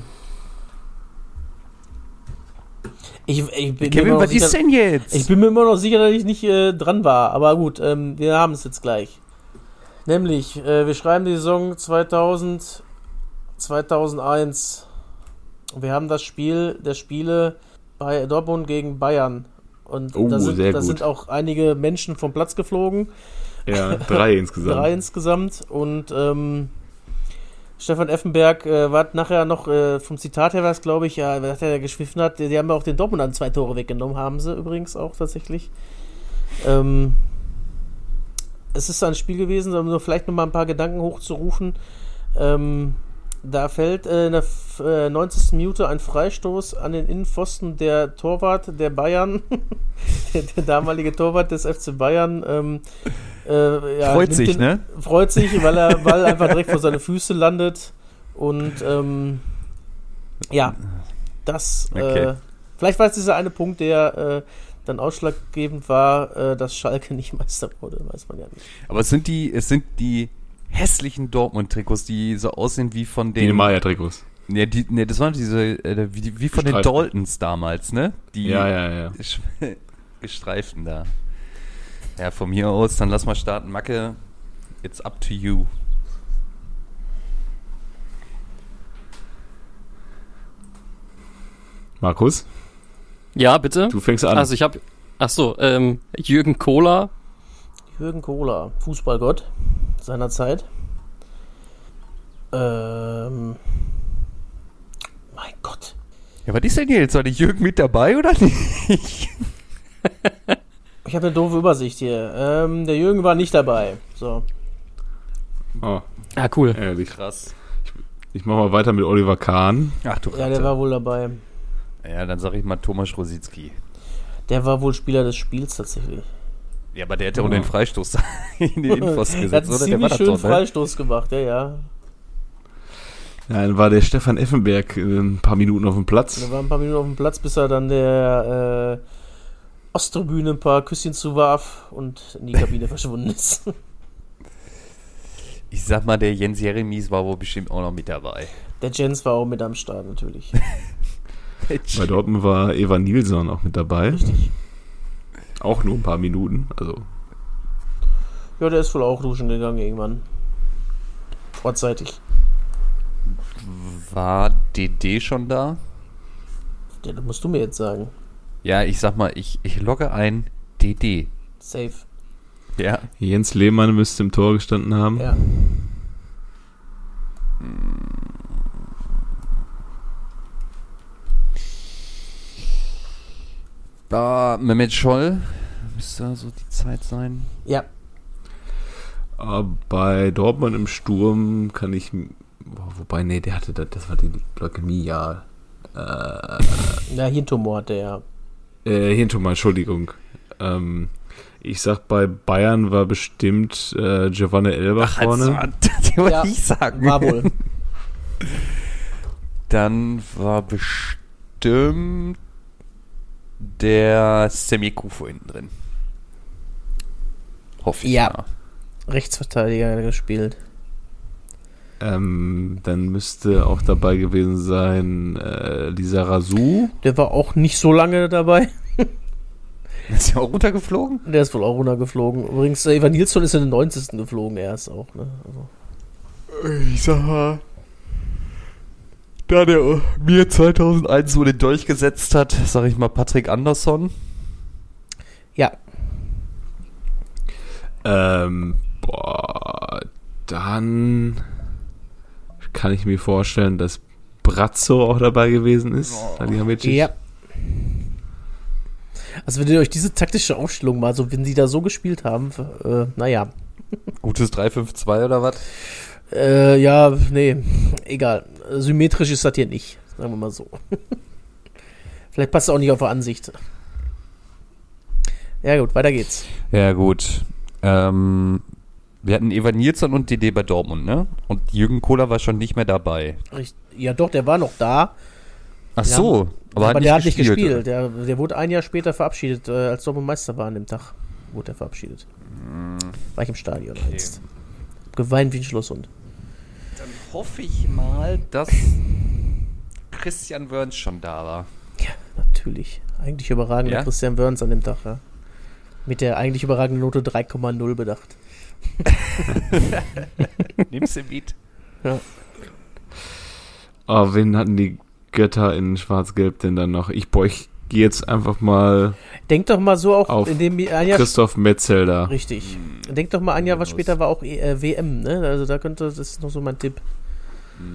ich, ich, bin mir immer Kevin, noch was sicher, ist denn jetzt? ich bin mir immer noch sicher, dass ich nicht äh, dran war. Aber gut, ähm, wir haben es jetzt gleich. Nämlich, äh, wir schreiben die Saison 2000, 2001. Wir haben das Spiel der Spiele bei Dortmund gegen Bayern. Und Oh, da, sind, da sind auch einige Menschen vom Platz geflogen. Ja, drei insgesamt. Drei insgesamt. Und ähm, Stefan Effenberg äh, war nachher noch, äh, vom Zitat her war es, glaube ich, ja, was er geschwiffen hat, die, die haben ja auch den Dortmund an zwei Tore weggenommen, haben sie übrigens auch tatsächlich. Ähm, es ist ein Spiel gewesen, um vielleicht noch mal ein paar Gedanken hochzurufen. Ähm, da fällt äh, in der äh, 90. Minute ein Freistoß an den Innenpfosten der Torwart der Bayern, der, der damalige Torwart des FC Bayern. Ähm, äh, ja, Freut sich, den, ne? Freut sich, weil er Ball einfach direkt vor seine Füße landet. Und ähm, ja, das. Äh, Okay. vielleicht war es dieser eine Punkt, der äh, dann ausschlaggebend war, äh, dass Schalke nicht Meister wurde, weiß man ja nicht. Aber es sind die, es sind die hässlichen Dortmund-Trikots, die so aussehen wie von Die den. Maya-Trikots. Nee, die, nee, das waren diese, äh, wie, wie von den. Daltons damals, ne? Die Ja, ja, ja. gestreiften da. Ja, von mir aus, dann lass mal starten. Macke, it's up to you. Markus, Ja, bitte? du fängst an. Also ich habe, ach so, ähm, Jürgen Kohler, Jürgen Kohler, Fußballgott seiner Zeit. Ähm, mein Gott. Ja, was ist denn hier jetzt? War die Jürgen mit dabei oder nicht? Ich habe eine doofe Übersicht hier. Ähm, der Jürgen war nicht dabei. So. oh, ah cool, ärgerlich. Krass. Ich mach mal weiter mit Oliver Kahn. Ach du Ja, der war wohl dabei. Ja, dann sag ich mal Thomas Rositzky. Der war wohl Spieler des Spiels tatsächlich. Ja, aber der hätte auch den Freistoß in den Infos Der hat gesetzt, einen oder? Der war ziemlich das schönen doch, ne? Freistoß gemacht, ja, ja. Ja, dann war der Stefan Effenberg äh, ein paar Minuten auf dem Platz. Der war ein paar Minuten auf dem Platz, bis er dann der äh, Osttribüne ein paar Küsschen zuwarf und in die Kabine verschwunden ist. Ich sag mal, der Jens Jeremies war wohl bestimmt auch noch mit dabei. Der Jens war auch mit am Start natürlich. Bei Dortmund war Eva Nilsson auch mit dabei. Richtig. Auch nur ein paar Minuten. Also, Ja, der ist wohl auch duschen gegangen irgendwann. Vorzeitig. War DD schon da? Ja, das musst du mir jetzt sagen. Ja, ich sag mal, ich, ich logge ein DD. Safe. Ja. Jens Lehmann müsste im Tor gestanden haben. Ja. Da, Mehmet Scholl. Müsste so die Zeit sein. Ja. Aber bei Dortmund im Sturm kann ich. Wobei, nee, der hatte das, das war die Leukämie, ja. Ja, Hirntumor hat der ja. Äh, Hirntumor, Entschuldigung. Ähm, ich sag, bei Bayern war bestimmt äh, Giovanni Elber vorne. die wollte Ja, ich sagen. War wohl. Dann war bestimmt der Semikufu hinten drin. Hoffe ich Ja. mal. Rechtsverteidiger hat er gespielt. Ähm, dann müsste auch dabei gewesen sein äh, Lisa Razou. Der war auch nicht so lange dabei. Ist ja auch runtergeflogen? Der ist wohl auch runtergeflogen. Übrigens, Evan Nilsson ist in den 90. geflogen erst auch. Ne? Also, Ich sag mal, da der mir 2001 so den durchgesetzt hat, sag ich mal Patrick Andersson. ja, Ähm, boah, dann kann ich mir vorstellen, dass Brazzo auch dabei gewesen ist. Salihamidzic. ja. Also wenn ihr euch diese taktische Aufstellung mal so, wenn sie da so gespielt haben, äh, naja. Gutes 3-5-2 oder was? Äh, ja, nee, egal. Symmetrisch ist das hier nicht, sagen wir mal so. Vielleicht passt es auch nicht auf der Ansicht. Ja gut, weiter geht's. Ja, gut. Ähm, wir hatten Evan Nilsson und DD bei Dortmund, ne? Und Jürgen Kohler war schon nicht mehr dabei. Ja doch, der war noch da, Ach so, aber, aber, hat der nicht hat nicht gespielt. gespielt. Der, der wurde ein Jahr später verabschiedet, äh, als Dortmund Meister war an dem Tag. Wurde er verabschiedet. War ich im Stadion einst. Geweint wie ein Schlosshund. Hoffe ich mal, dass Christian Wörns schon da war. Ja, natürlich. Eigentlich überragender Ja? Christian Wörns an dem Tag, ja. Mit der eigentlich überragenden Note 3,0 bedacht. Nimmst du mit? Ja. Oh, wen hatten die Götter in Schwarz-Gelb denn dann noch? Ich, ich gehe jetzt einfach mal Denk doch mal so auch, Auf in dem ein Jahr Christoph Metzelder. Richtig. Denk doch mal ein Jahr was später war auch äh, WM, ne? Also da könnte, das ist noch so mein Tipp.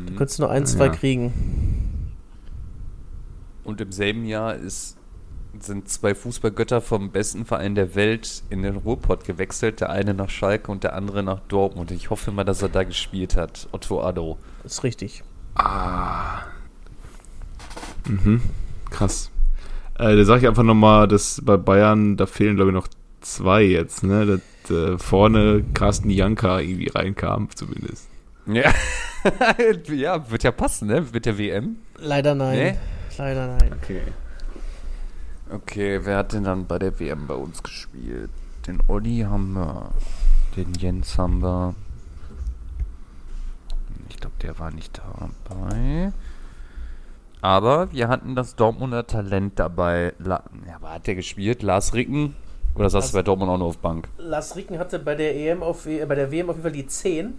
Da könntest du noch ein, zwei Ja. kriegen. Und im selben Jahr ist, sind zwei Fußballgötter vom besten Verein der Welt in den Ruhrpott gewechselt. Der eine nach Schalke und der andere nach Dortmund. Ich hoffe mal, dass er da gespielt hat. Otto Addo. Ist richtig. Mhm. Krass. Äh, da sage ich einfach nochmal, dass bei Bayern, da fehlen glaube ich noch zwei jetzt, ne? Dass äh, vorne Carsten Janka irgendwie reinkam, zumindest. Ja. ja, wird ja passen, ne? Mit der WM. Leider nein. Nee? Leider nein. Okay. Okay, wer hat denn dann bei der WM bei uns gespielt? Den Olli haben wir. Den Jens haben wir. Ich glaube, der war nicht dabei. Aber wir hatten das Dortmunder Talent dabei. La ja, aber hat der gespielt? Lars Ricken? Oder saß du bei Dortmund auch nur auf Bank? Lars Ricken hatte bei der EM auf, äh, bei der WM auf jeden Fall die 10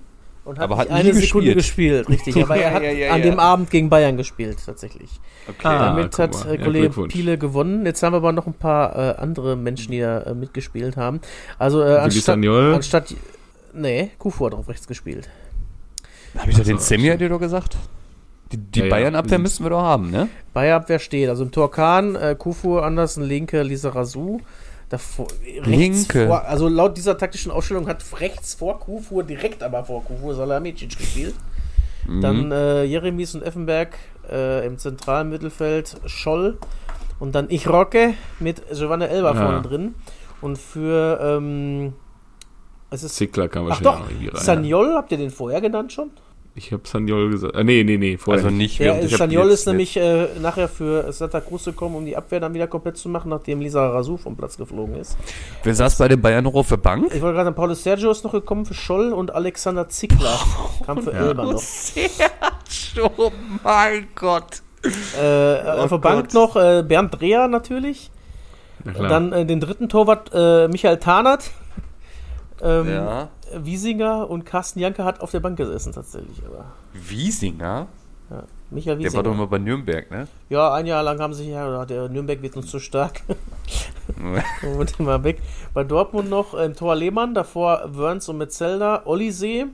und hat Aber hat eine Sekunde gespielt. gespielt, richtig. Aber er Ja, hat ja, ja, an ja. dem Abend gegen Bayern gespielt, tatsächlich. Okay. Ah, Damit hat mal. äh, Ja, Kollege. Piele gewonnen. Jetzt haben wir aber noch ein paar äh, andere Menschen, die da äh, mitgespielt haben. Also äh, anstatt, anstatt Nee, Kufu hat auf rechts gespielt. Habe ich doch den Semi dir doch gesagt? Die, die Ja, ja. Bayern-Abwehr müssen wir doch haben, ne? Bayerabwehr steht. Also im Tor Kahn, äh, Kufu, Andersen, Linke, Lisa Razou. Davor, rechts Linke. Vor, also laut dieser taktischen Ausstellung hat rechts vor Kufu, direkt aber vor Kufu, Salamicic gespielt. Mhm. Dann äh, Jeremies und Effenberg äh, im zentralen Mittelfeld, Scholl. Und dann Ich Rocke mit Giovanna Elba Ja. vorne drin. Und für, ähm, es ist, Zickler ach wahrscheinlich doch, auch irgendwie rein. Saniol, habt ihr den vorher genannt schon? Ich habe Saniol gesagt. Ah, nee, nee, nee, vorher. Also nicht während ich Saniol jetzt- ist nämlich äh, nachher für Santa Cruz gekommen, um die Abwehr dann wieder komplett zu machen, nachdem Lisa Razou vom Platz geflogen ist. Wer saß bei den Bayern noch auf der Bank? Ich wollte gerade sagen, Paulo Sergio ist noch gekommen für Scholl und Alexander Zickler kam für Elba noch. Oh mein Gott. Äh, auf der Bank noch äh, Bernd Dreher natürlich. Na. Dann äh, den dritten Torwart äh, Michael Tarnert. Ähm, Ja. Wiesinger und Carsten Janke hat auf der Bank gesessen tatsächlich. Aber Wiesinger? ja, Michael Der war doch Wiesinger. mal bei Nürnberg, ne? Ja, ein Jahr lang haben sie ja, der Nürnberg wird uns zu stark. und immer weg. Bei Dortmund noch im Tor Lehmann, davor Wörns und Metzelder, Ollisee,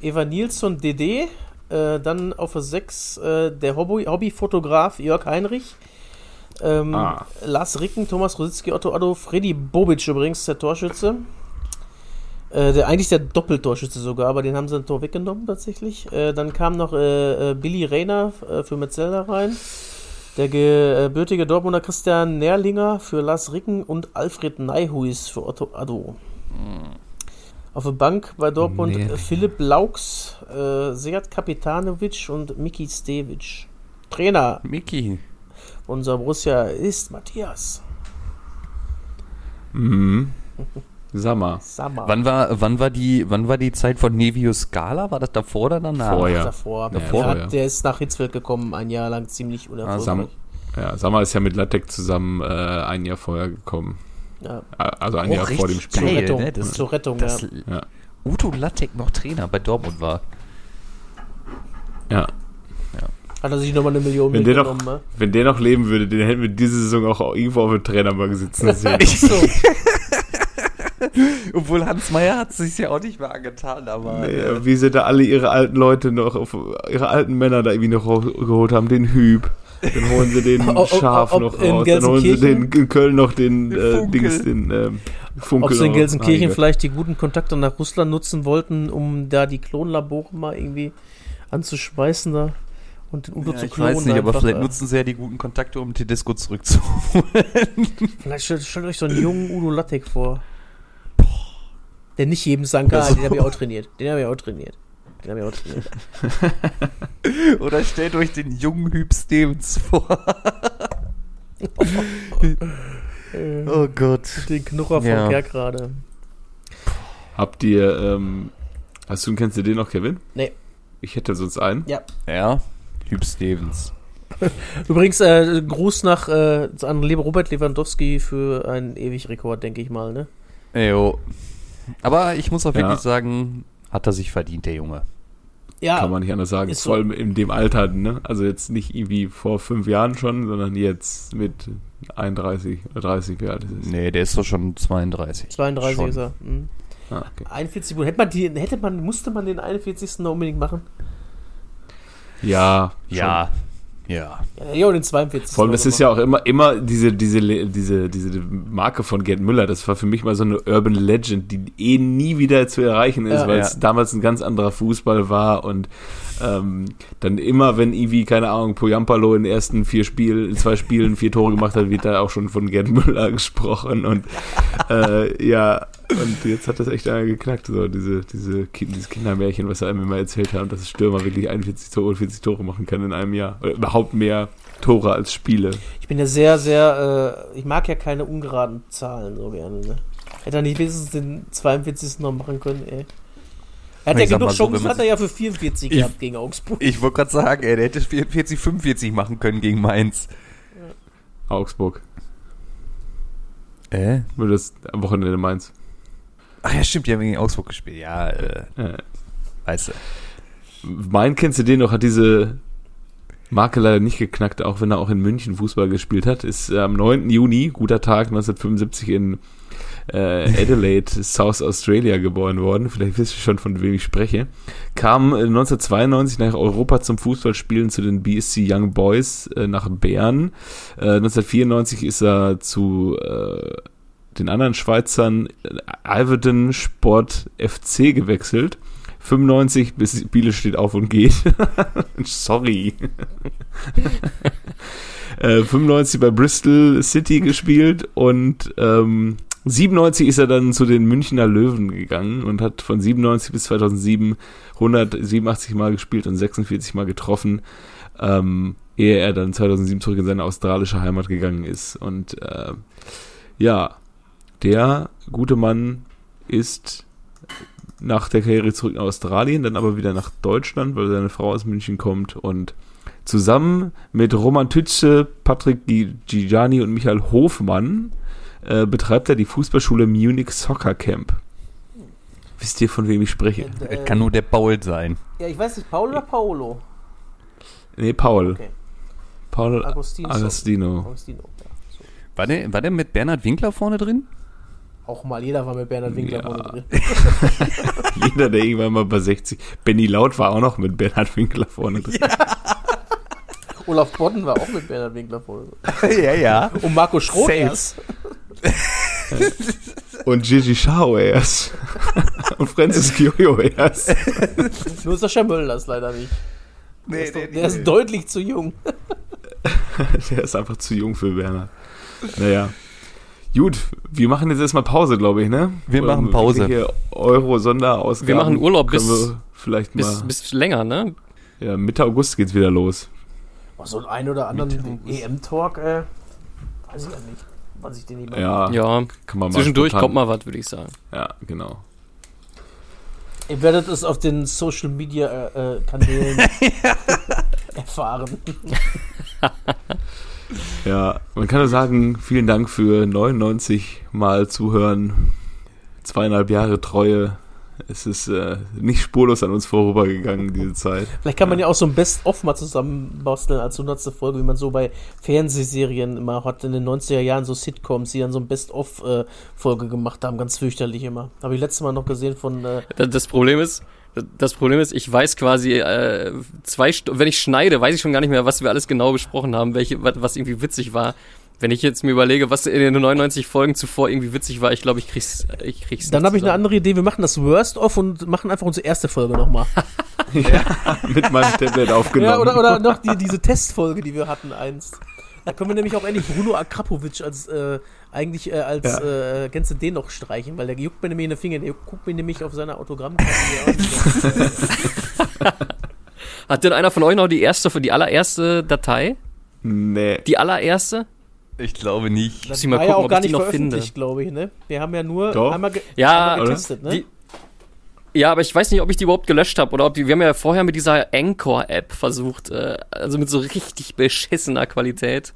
Eva Nilsson, DD, äh, dann auf der 6 äh, der Hobby Hobbyfotograf Jörg Heinrich, ähm, Ah. Lars Ricken, Thomas Rositzky, Otto Addo, Freddy Bobic übrigens, der Torschütze. Äh, der, eigentlich der Doppeltorschütze sogar, aber den haben sie ein Tor weggenommen tatsächlich. Äh, dann kam noch äh, äh, Billy Rayner äh, für Metzelder rein. Der gebürtige Dortmunder Christian Nährlinger für Lars Ricken und Alfred Neihuis für Otto Addo. Auf der Bank bei Dortmund äh, Philipp Laux, äh, Seat Kapitanovic und Miki Stevic. Trainer Miki. unser Borussia ist Matthias Mhm. Sammer. Sammer. Wann war, wann war die, wann war die Zeit von Nevius Scala? War das davor oder danach? Vorher. davor. Davor, der, hat, ja. der ist nach Hitzfeld gekommen, ein Jahr lang ziemlich Sam, unerfolgreich. ja, Sammer ist ja mit Lattek zusammen äh, ein Jahr vorher gekommen. Ja. Also ein Oh, Jahr vor dem Zur Spiel. Geil, Rettung. ne? Das- Zur Rettung, Dass ja. Ja. Udo Lattek noch Trainer bei Dortmund war. ja. Hat er sich nochmal eine Million Wenn der, noch, mitgenommen, ne? wenn der noch leben würde, den hätten wir diese Saison auch irgendwo auf dem Trainerbank sitzen sehen. So, Obwohl Hans Meyer hat sich ja auch nicht mehr angetan, aber. Nee, äh, wie sie da alle ihre alten Leute noch, auf, ihre alten Männer da irgendwie noch rausgeholt haben, den Hüb. Dann holen sie den Ob- ob- Schaf ob noch in raus. Dann holen sie den in Köln noch den, Den äh, Funkel. Dings, den ähm, Funkel. ob sie in noch. Gelsenkirchen vielleicht die guten Kontakte nach Russland nutzen wollten, um da die Klonlabore mal irgendwie anzuschweißen da und den Udo ja, zu ich klonen. weiß nicht, aber einfach, vielleicht äh. nutzen sie ja die guten Kontakte, um Tedesco zurückzuholen. Vielleicht stellt, stellt euch so einen jungen Udo Lattek vor. Der nicht jedem sagen kann, Also- den habe ich auch trainiert. Den habe ich auch trainiert. Den habe ich auch trainiert. Oder stellt euch den jungen Hüb Stevens vor. oh Gott. Den Knurrer von Ja. Kerkrade. Habt ihr, ähm, hast du, kennst du den noch, Kevin? Nee. Ich hätte sonst einen. Ja. Ja, Hüb Stevens. Übrigens, äh, Gruß nach äh, an lieber Robert Lewandowski für einen Ewig-Rekord, denke ich mal, ne? Jo. Aber ich muss auch Ja. wirklich sagen, hat er sich verdient, der Junge. Ja, Kann man nicht anders sagen. Vor allem in dem Alter, ne? Also jetzt nicht irgendwie vor fünf Jahren schon, sondern jetzt mit 31 oder 30, wie alt ist es? Nee, der ist doch schon 32. 32 Schon. ist er. Mhm. Ah, okay. 41 Minuten. Hätte man, die, hätte man, musste man den 41. noch unbedingt machen? Ja, schon. Ja. Ja. Ja, den 42. Vor allem, das ist ja auch immer, immer diese, diese, diese, diese Marke von Gerd Müller. Das war für mich mal so eine Urban Legend, die eh nie wieder zu erreichen ist, Ja. weil Ja. es damals ein ganz anderer Fußball war und ähm, dann immer, wenn irgendwie, keine Ahnung, Poyampalo in den ersten vier Spielen, in zwei Spielen vier Tore gemacht hat, wird da auch schon von Gerd Müller gesprochen und äh, ja, und jetzt hat das echt einer geknackt, so diese, diese, dieses Kindermärchen, was er einem immer erzählt haben, dass Stürmer wirklich 41 Tore, 40 Tore machen kann in einem Jahr. Oder überhaupt mehr Tore als Spiele. Ich bin ja sehr, sehr, äh, ich mag ja keine ungeraden Zahlen so gerne, ne? Hätte er nicht wenigstens den 42. noch machen können, ey. Er hat Ich ja genug so, Chancen, hat er ja für 44 Ich- gehabt gegen Augsburg. Ich wollte gerade sagen, ey, der hätte 44, 45 machen können gegen Mainz. Augsburg. Äh? Nur das am Wochenende Mainz. Ach ja, stimmt, die haben gegen Augsburg gespielt. Ja, äh, Äh, weißt du. mein kennst du den noch, hat diese Marke leider nicht geknackt, auch wenn er auch in München Fußball gespielt hat. Ist äh, am 9. Juni, guter Tag, 1975 in äh, Adelaide, South Australia geboren worden. Vielleicht wisst ihr schon, von wem ich spreche. Kam äh, 1992 nach Europa zum Fußballspielen zu den BSC Young Boys äh, nach Bern. Äh, 1994 ist er zu äh, den anderen Schweizern äh, Alverden Sport FC gewechselt. 95 bis Biele steht auf und geht. Sorry. äh, 95 bei Bristol City gespielt und ähm, 97 ist er dann zu den Münchner Löwen gegangen und hat von 97 bis 2007 187 Mal gespielt und 46 Mal getroffen, ähm, ehe er dann 2007 zurück in seine australische Heimat gegangen ist. Und äh, ja, der gute Mann ist nach der Karriere zurück nach Australien, dann aber wieder nach Deutschland, weil seine Frau aus München kommt und Zusammen mit Roman Tütsche, Patrick Gi- Gigiani und Michael Hofmann äh, betreibt er die Fußballschule Munich Soccer Camp. Wisst ihr, von wem ich spreche? Äh, Es kann nur der Paul sein. ja, ich weiß nicht, Paul oder Paolo? Nee, Paul. Okay. Paul Agostino. Agostino. Agostino, ja. So. War der, war der mit Bernhard Winkler vorne drin? Auch mal, jeder war mit Bernhard Winkler Ja. vorne drin. Jeder, der irgendwann mal bei 60. Benny Laut war auch noch mit Bernhard Winkler vorne drin. Olaf Bodden war auch mit Bernhard Winkler vorne drin. ja, ja. Und Marco Schroth erst. Und Gigi Schau erst. Und Francis Kiojo erst. Nur Sascha Mölders leider nicht. Der, ist, doch, der ist deutlich zu jung. Der ist einfach zu jung für Bernhard. Naja. Gut, wir machen jetzt erstmal Pause, glaube ich, ne? Wir Oder machen Pause. Hier Euro-Sonderausgaben. Wir machen Urlaub bis- wir vielleicht Bis, mal. bis länger, ne? ja, Mitte August geht's wieder los. Oh, so ein oder anderen EM-Talk, äh, weiß ich ja nicht, wann sich den jemand. Ja, Ja. kann man mal. Zwischendurch spontan- kommt mal was, würde ich sagen. Ja, genau. Ihr werdet es auf den Social Media äh, äh, Kanälen erfahren. Ja, man kann nur sagen, vielen Dank für 99 Mal zuhören. Zweieinhalb Jahre Treue. Es ist äh, nicht spurlos an uns vorübergegangen, diese Zeit. Vielleicht kann man ja auch so ein Best-of mal zusammenbasteln als 100. Folge, wie man so bei Fernsehserien immer hat in den 90er Jahren so Sitcoms, die dann so ein Best-of-Folge gemacht haben. Ganz fürchterlich immer. Habe ich letztes Mal noch gesehen von. Äh, Da- Das Problem ist, das Problem ist, ich weiß quasi äh, zwei St wenn ich schneide, weiß ich schon gar nicht mehr, was wir alles genau besprochen haben, welche was, irgendwie witzig war. Wenn ich jetzt mir überlege, was in den 99 Folgen zuvor irgendwie witzig war, ich glaube, ich krieg's ich krieg's dann habe ich eine andere Idee. Wir machen das Worst-of und machen einfach unsere erste Folge nochmal. Mit meinem Tablet aufgenommen. Ja, oder, oder noch die, diese Testfolge, die wir hatten einst. Da können wir nämlich auch endlich Bruno Akrapovic als äh, eigentlich äh, als Ja. äh, Gänse den noch streichen, weil der juckt mir nämlich in den Finger, der guckt mir nämlich auf seiner Autogrammkarte. Hat denn einer von euch noch die erste die allererste Datei? Nee. Die allererste? Ich glaube nicht. Muss ich mal gucken, ja auch ob gar ich die nicht noch finde. glaube ich, ne? Wir haben ja nur Doch. einmal, ge Ja, einmal getestet, ne? Die, ja, aber ich weiß nicht, ob ich die überhaupt gelöscht habe oder ob die. Wir haben ja vorher mit dieser Anchor-App versucht, äh, also mit so richtig beschissener Qualität.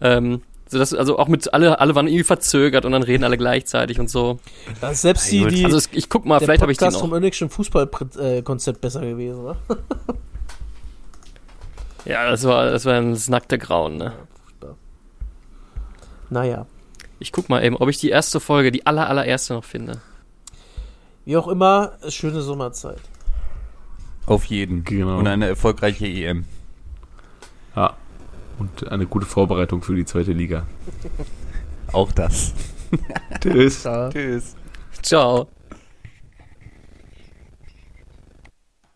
Ähm, so dass, also auch mit alle, alle waren irgendwie verzögert und dann reden alle gleichzeitig und so. Das ist selbst die, die Also es, ich guck mal, vielleicht habe ich die Podcast vom noch. Önigschen Fußballkonzept besser gewesen, oder? Ja, das war, das war ein nackte Grauen, ne? Naja. Ich guck mal eben, ob ich die erste Folge, die aller, allererste noch finde. Wie auch immer, schöne Sommerzeit. Auf jeden. Genau. Und eine erfolgreiche EM. Ja. Und eine gute Vorbereitung für die zweite Liga. Auch das. Tschüss. Ja. Tschüss. Ciao.